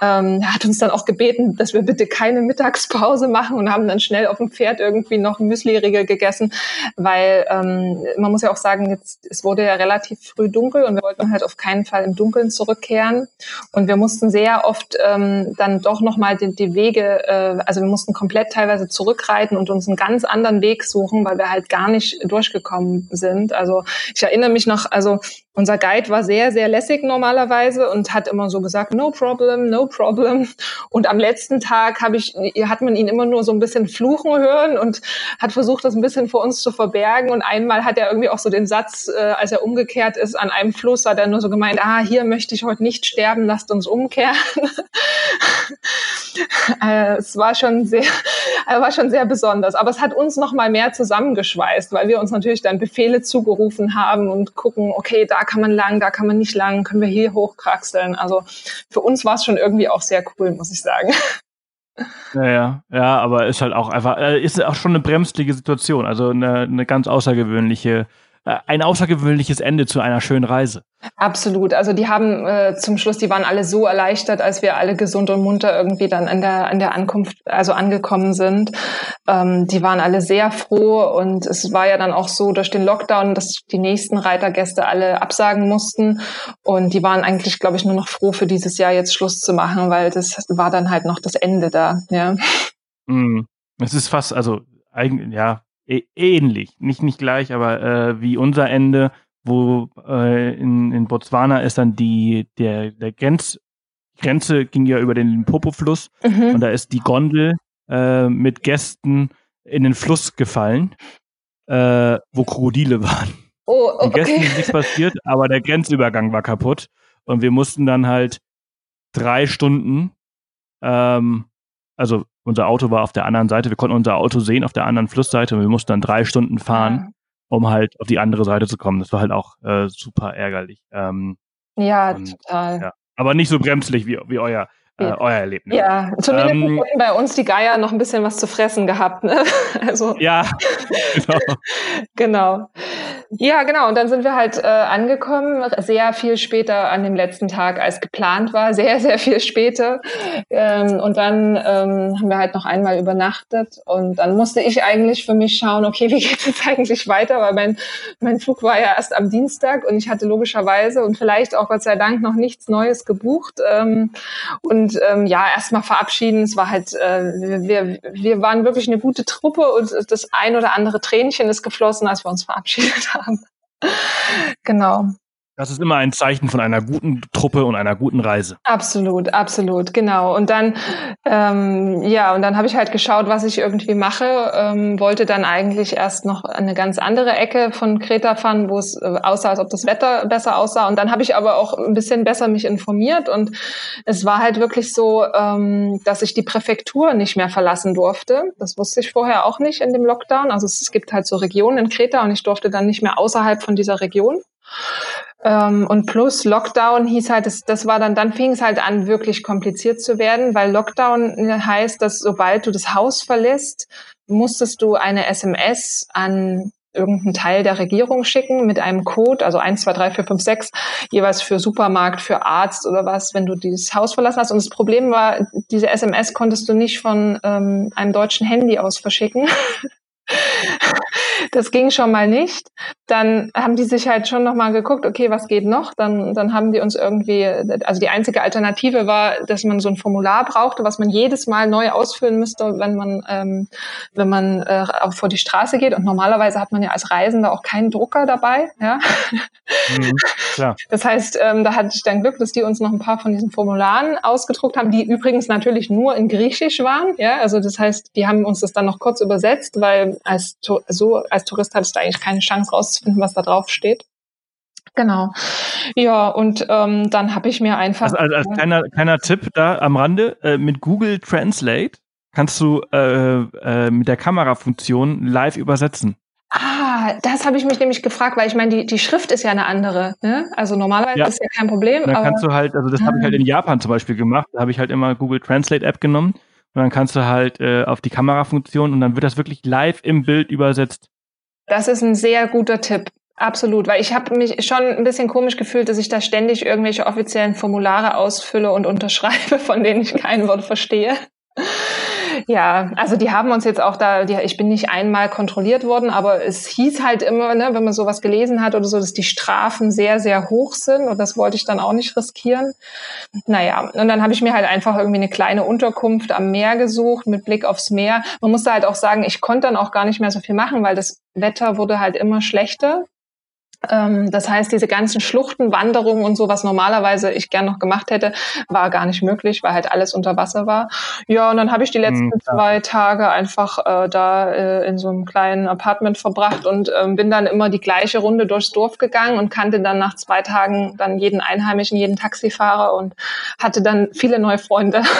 Ähm, er hat uns dann auch gebeten, dass wir bitte keine Mittagspause machen und haben dann schnell auf dem Pferd irgendwie noch Müsli-Riegel gegessen, weil ähm, man muss ja auch sagen, sagen, jetzt, es wurde ja relativ früh dunkel und wir wollten halt auf keinen Fall im Dunkeln zurückkehren. Und wir mussten sehr oft ähm, dann doch nochmal die, die Wege, äh, also wir mussten komplett teilweise zurückreiten und uns einen ganz anderen Weg suchen, weil wir halt gar nicht durchgekommen sind. Also ich erinnere mich noch, also unser Guide war sehr, sehr lässig normalerweise und hat immer so gesagt, no problem, no problem. Und am letzten Tag habe ich, hat man ihn immer nur so ein bisschen fluchen hören und hat versucht, das ein bisschen vor uns zu verbergen. Und einmal hat er irgendwie auch so den Satz, äh, als er umgekehrt ist an einem Fluss, hat er nur so gemeint, ah, hier möchte ich heute nicht sterben, lasst uns umkehren. *laughs* äh, es war schon sehr, war schon sehr besonders. Aber es hat uns noch mal mehr zusammengeschweißt, weil wir uns natürlich dann Befehle zugerufen haben und gucken, okay, da kann man lang, da kann man nicht lang, können wir hier hochkraxeln. Also für uns war es schon irgendwie auch sehr cool, muss ich sagen. Ja, ja, aber ist halt auch einfach, äh, ist auch schon eine bremslige Situation, also eine, eine ganz außergewöhnliche ein außergewöhnliches Ende zu einer schönen Reise. Absolut. Also die haben äh, zum Schluss, die waren alle so erleichtert, als wir alle gesund und munter irgendwie dann an der an der Ankunft, also angekommen sind. Ähm, die waren alle sehr froh und es war ja dann auch so durch den Lockdown, dass die nächsten Reitergäste alle absagen mussten und die waren eigentlich, glaube ich, nur noch froh für dieses Jahr jetzt Schluss zu machen, weil das war dann halt noch das Ende da. Ja. Mm. Es ist fast, also eigentlich, ja, ähnlich, nicht nicht gleich, aber äh, wie unser Ende, wo äh, in, in Botswana ist dann die der der Grenz Grenze ging ja über den Limpopo-Fluss mhm. und da ist die Gondel äh, mit Gästen in den Fluss gefallen, äh, wo Krokodile *laughs* waren. Oh, okay. Den Gästen ist nichts passiert, aber der Grenzübergang war kaputt und wir mussten dann halt drei Stunden, ähm, also unser Auto war auf der anderen Seite. Wir konnten unser Auto sehen auf der anderen Flussseite und wir mussten dann drei Stunden fahren, ja. um halt auf die andere Seite zu kommen. Das war halt auch äh, super ärgerlich. Ähm, ja, und, total. Ja. Aber nicht so bremslich wie, wie euer, äh, euer Erlebnis. Ja, zumindest ähm, bei uns die Geier noch ein bisschen was zu fressen gehabt. Ne? *laughs* Also, ja, *laughs* genau. genau. Ja, genau. Und dann sind wir halt äh, angekommen, sehr viel später an dem letzten Tag, als geplant war, sehr, *laughs* sehr viel später. Ähm, und dann ähm, haben wir halt noch einmal übernachtet. Und dann musste ich eigentlich für mich schauen, okay, *laughs* wie geht es eigentlich weiter? Weil mein, mein Flug war ja erst am Dienstag und ich hatte logischerweise und vielleicht auch Gott sei Dank noch nichts Neues gebucht. Ähm, und ähm, ja, erstmal verabschieden. Es war halt, äh, wir, wir waren wirklich eine gute Truppe und das ein oder andere Tränchen ist geflossen, als wir uns verabschiedet haben haben. genau. Das ist immer ein Zeichen von einer guten Truppe und einer guten Reise. Absolut, absolut, genau. Und dann, ähm, ja, und dann habe ich halt geschaut, was ich irgendwie mache. Ähm, wollte dann eigentlich erst noch eine ganz andere Ecke von Kreta fahren, wo es äh, aussah, als ob das Wetter besser aussah. Und dann habe ich aber auch ein bisschen besser mich informiert. Und es war halt wirklich so, ähm, dass ich die Präfektur nicht mehr verlassen durfte. Das wusste ich vorher auch nicht in dem Lockdown. Also es gibt halt so Regionen in Kreta und ich durfte dann nicht mehr außerhalb von dieser Region. Ähm, und plus Lockdown hieß halt, das, das war dann, dann fing es halt an, wirklich kompliziert zu werden, weil Lockdown heißt, dass sobald du das Haus verlässt, musstest du eine SMS an irgendeinen Teil der Regierung schicken mit einem Code, also 1, 2, 3, 4, 5, 6, jeweils für Supermarkt, für Arzt oder was, wenn du dieses Haus verlassen hast. Und das Problem war, diese SMS konntest du nicht von ähm, einem deutschen Handy aus verschicken. *laughs* Das ging schon mal nicht. Dann haben die sich halt schon nochmal geguckt, okay, was geht noch? Dann, dann haben die uns irgendwie, also die einzige Alternative war, dass man so ein Formular brauchte, was man jedes Mal neu ausfüllen müsste, wenn man, ähm, wenn man äh, auch vor die Straße geht. Und normalerweise hat man ja als Reisender auch keinen Drucker dabei. Ja? Mhm, klar. *laughs* Das heißt, ähm, da hatte ich dann Glück, dass die uns noch ein paar von diesen Formularen ausgedruckt haben, die übrigens natürlich nur in Griechisch waren. Ja, also das heißt, die haben uns das dann noch kurz übersetzt, weil als so als Tourist hattest du eigentlich keine Chance rauszufinden, was da drauf steht. Genau. Ja, und ähm, dann habe ich mir einfach. Also, also als kleiner, kleiner Tipp da am Rande, äh, mit Google Translate kannst du äh, äh, mit der Kamerafunktion live übersetzen. Ah, das habe ich mich nämlich gefragt, weil ich meine, die, die Schrift ist ja eine andere. Ne? Also normalerweise ja. ist ja kein Problem. Dann kannst du halt, also das habe ich halt ah. in Japan zum Beispiel gemacht. Da habe ich halt immer Google Translate App genommen und dann kannst du halt äh, auf die Kamerafunktion und dann wird das wirklich live im Bild übersetzt. Das ist ein sehr guter Tipp. Absolut, weil ich habe mich schon ein bisschen komisch gefühlt, dass ich da ständig irgendwelche offiziellen Formulare ausfülle und unterschreibe, *laughs* von denen ich kein Wort verstehe. Ja, also die haben uns jetzt auch da, die, ich bin nicht einmal kontrolliert worden, aber es hieß halt immer, ne, wenn man sowas gelesen hat oder so, dass die Strafen sehr, sehr hoch sind und das wollte ich dann auch nicht riskieren. Naja, und dann habe ich mir halt einfach irgendwie eine kleine Unterkunft am Meer gesucht mit Blick aufs Meer. Man musste halt auch sagen, ich konnte dann auch gar nicht mehr so viel machen, weil das Wetter wurde halt immer schlechter. Ähm, das heißt, diese ganzen Schluchtenwanderungen und so, was normalerweise ich gern noch gemacht hätte, war gar nicht möglich, weil halt alles unter Wasser war. Ja, und dann habe ich die letzten mhm, zwei Tage einfach äh, da äh, in so einem kleinen Apartment verbracht und äh, bin dann immer die gleiche Runde durchs Dorf gegangen und kannte dann nach zwei Tagen dann jeden Einheimischen, jeden Taxifahrer und hatte dann viele neue Freunde. *laughs*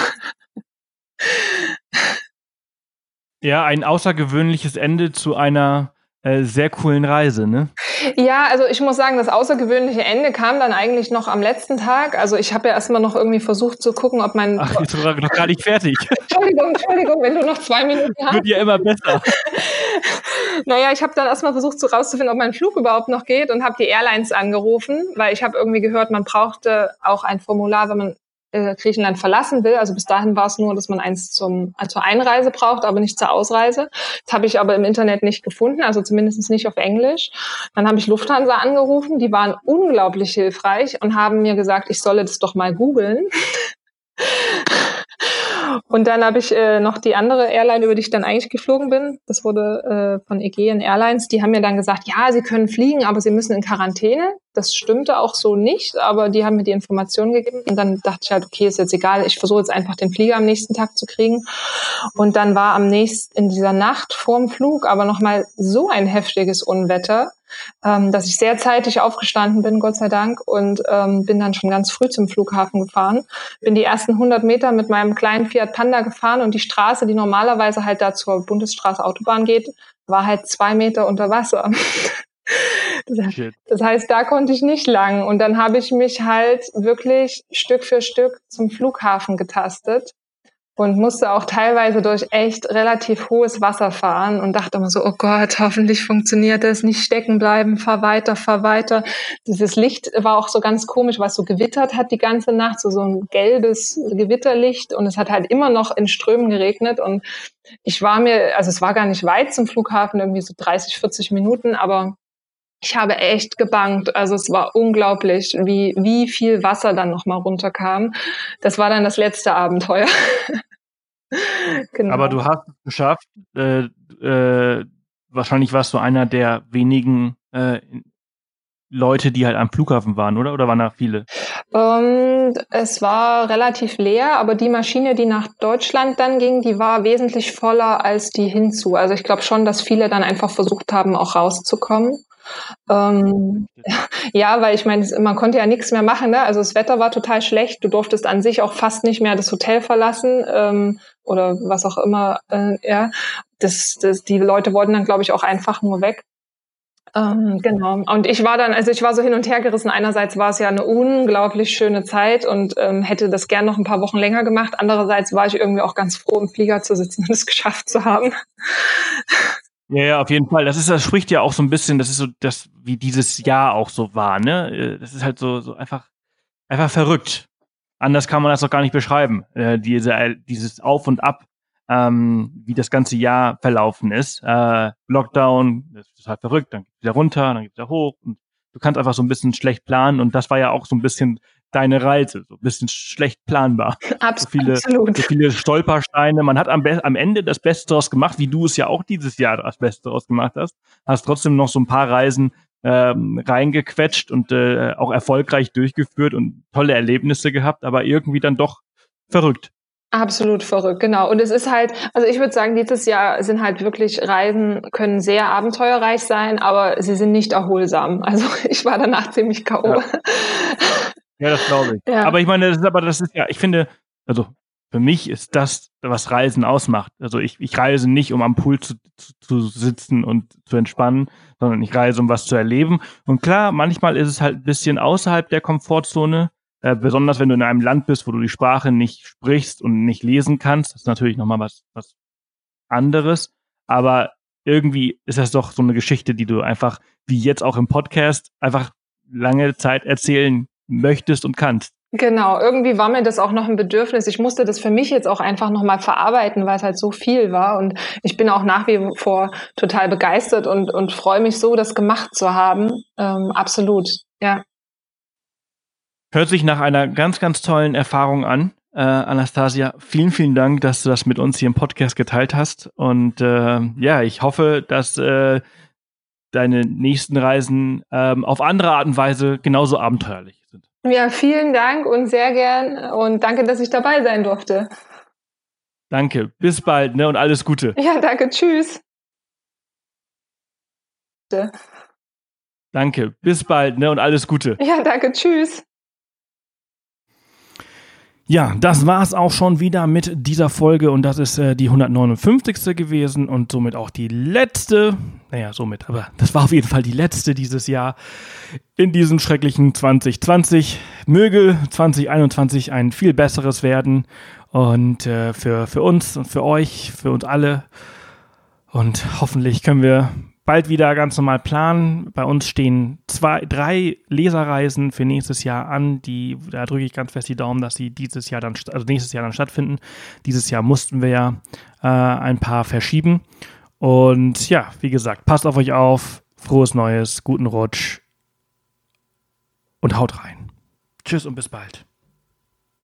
Ja, ein außergewöhnliches Ende zu einer äh, sehr coolen Reise, ne? Ja, also ich muss sagen, das außergewöhnliche Ende kam dann eigentlich noch am letzten Tag. Also ich habe ja erstmal noch irgendwie versucht zu gucken, ob mein. Ach, ist doch gar nicht fertig. *laughs* Entschuldigung, Entschuldigung, wenn du noch zwei Minuten hast. Wird ja immer besser. *laughs* naja, ich habe dann erstmal versucht so rauszufinden, ob mein Flug überhaupt noch geht und habe die Airlines angerufen, weil ich habe irgendwie gehört, man brauchte auch ein Formular, wenn man äh, Griechenland verlassen will. Also bis dahin war es nur, dass man eins zum, zur Einreise braucht, aber nicht zur Ausreise. Das habe ich aber im Internet nicht gefunden, also zumindest nicht auf Englisch. Dann habe ich Lufthansa angerufen, die waren unglaublich hilfreich und haben mir gesagt, ich solle das doch mal googeln. Und dann habe ich äh, noch die andere Airline, über die ich dann eigentlich geflogen bin. Das wurde äh, von Aegean Airlines. Die haben mir dann gesagt, ja, sie können fliegen, aber sie müssen in Quarantäne. Das stimmte auch so nicht, aber die haben mir die Information gegeben. Und dann dachte ich halt, okay, ist jetzt egal. Ich versuche jetzt einfach den Flieger am nächsten Tag zu kriegen. Und dann war am nächsten in dieser Nacht vorm Flug aber noch mal so ein heftiges Unwetter, ähm, dass ich sehr zeitig aufgestanden bin, Gott sei Dank, und ähm, bin dann schon ganz früh zum Flughafen gefahren. Bin die ersten 100 Meter mit meinem kleinen Fiat Panda gefahren und die Straße, die normalerweise halt da zur Bundesstraße Autobahn geht, war halt zwei Meter unter Wasser. *laughs* Das heißt, da konnte ich nicht lang. Und dann habe ich mich halt wirklich Stück für Stück zum Flughafen getastet und musste auch teilweise durch echt relativ hohes Wasser fahren und dachte immer so, oh Gott, hoffentlich funktioniert das, nicht stecken bleiben, fahr weiter, fahr weiter. Dieses Licht war auch so ganz komisch, was so gewittert hat die ganze Nacht, so, so ein gelbes Gewitterlicht. Und es hat halt immer noch in Strömen geregnet. Und ich war mir, also es war gar nicht weit zum Flughafen, irgendwie so 30, 40 Minuten, aber ich habe echt gebankt. Also es war unglaublich, wie, wie viel Wasser dann nochmal runterkam. Das war dann das letzte Abenteuer. *laughs* genau. Aber du hast es geschafft. Äh, äh, wahrscheinlich warst du einer der wenigen äh, Leute, die halt am Flughafen waren, oder? Oder waren da viele? Ähm, es war relativ leer, aber die Maschine, die nach Deutschland dann ging, die war wesentlich voller als die hinzu. Also ich glaube schon, dass viele dann einfach versucht haben, auch rauszukommen. Ähm, *laughs* ja, weil ich meine, man konnte ja nichts mehr machen. Ne? Also das Wetter war total schlecht. Du durftest an sich auch fast nicht mehr das Hotel verlassen ähm, oder was auch immer. Äh, ja, das, das, die Leute wollten dann, glaube ich, auch einfach nur weg. Ähm, genau. Und ich war dann, also ich war so hin und her gerissen. Einerseits war es ja eine unglaublich schöne Zeit und ähm, hätte das gern noch ein paar Wochen länger gemacht. Andererseits war ich irgendwie auch ganz froh, im Flieger zu sitzen und es *laughs* geschafft zu haben. Ja, ja, auf jeden Fall. Das ist, das spricht ja auch so ein bisschen, das ist so das, wie dieses Jahr auch so war, ne? Äh, das ist halt so, so einfach, einfach verrückt. Anders kann man das doch gar nicht beschreiben. Äh, diese, äh, dieses Auf und Ab, ähm, wie das ganze Jahr verlaufen ist. Äh, Lockdown, das ist halt verrückt, dann geht's wieder runter, dann geht's wieder hoch und du kannst einfach so ein bisschen schlecht planen und das war ja auch so ein bisschen deine Reise, so ein bisschen schlecht planbar. *laughs* Abs so viele, absolut. So viele Stolpersteine. Man hat am, am Ende das Beste daraus gemacht, wie du es ja auch dieses Jahr das Beste daraus gemacht hast. Hast trotzdem noch so ein paar Reisen ähm, reingequetscht und äh, auch erfolgreich durchgeführt und tolle Erlebnisse gehabt, aber irgendwie dann doch verrückt. Absolut verrückt, genau. Und es ist halt, also ich würde sagen, dieses Jahr sind halt wirklich Reisen, können sehr abenteuerreich sein, aber sie sind nicht erholsam. Also *laughs* ich war danach ziemlich K.O. Ja. *laughs* Ja, das glaube ich. Ja. Aber ich meine, das ist aber, das ist ja, ich finde, also für mich ist das, was Reisen ausmacht. Also ich, ich reise nicht, um am Pool zu, zu, zu sitzen und zu entspannen, sondern ich reise, um was zu erleben. Und klar, manchmal ist es halt ein bisschen außerhalb der Komfortzone, äh, besonders wenn du in einem Land bist, wo du die Sprache nicht sprichst und nicht lesen kannst. Das ist natürlich nochmal was, was anderes. Aber irgendwie ist das doch so eine Geschichte, die du einfach, wie jetzt auch im Podcast, einfach lange Zeit erzählen möchtest und kannst. Genau, irgendwie war mir das auch noch ein Bedürfnis. Ich musste das für mich jetzt auch einfach nochmal verarbeiten, weil es halt so viel war. Und ich bin auch nach wie vor total begeistert und, und freue mich so, das gemacht zu haben. Ähm, absolut, ja. Hört sich nach einer ganz, ganz tollen Erfahrung an. Äh, Anastasia, vielen, vielen Dank, dass du das mit uns hier im Podcast geteilt hast. Und äh, ja, ich hoffe, dass äh, deine nächsten Reisen ähm, auf andere Art und Weise genauso abenteuerlich sind. Ja, vielen Dank und sehr gern und danke, dass ich dabei sein durfte. Danke, bis bald ne, und alles Gute. Ja, danke, tschüss. Danke, bis bald ne, und alles Gute. Ja, danke, tschüss. Ja, das war's auch schon wieder mit dieser Folge und das ist äh, die 159. gewesen und somit auch die letzte. Naja, somit, aber das war auf jeden Fall die letzte dieses Jahr in diesem schrecklichen 2020. Möge 2021 ein viel besseres werden und äh, für, für uns und für euch, für uns alle. Und hoffentlich können wir bald wieder ganz normal planen. Bei uns stehen zwei, drei Leserreisen für nächstes Jahr an. Die, da drücke ich ganz fest die Daumen, dass sie dieses Jahr dann, also nächstes Jahr dann stattfinden. Dieses Jahr mussten wir ja äh, ein paar verschieben. Und ja, wie gesagt, passt auf euch auf. Frohes Neues, guten Rutsch und haut rein. Tschüss und bis bald.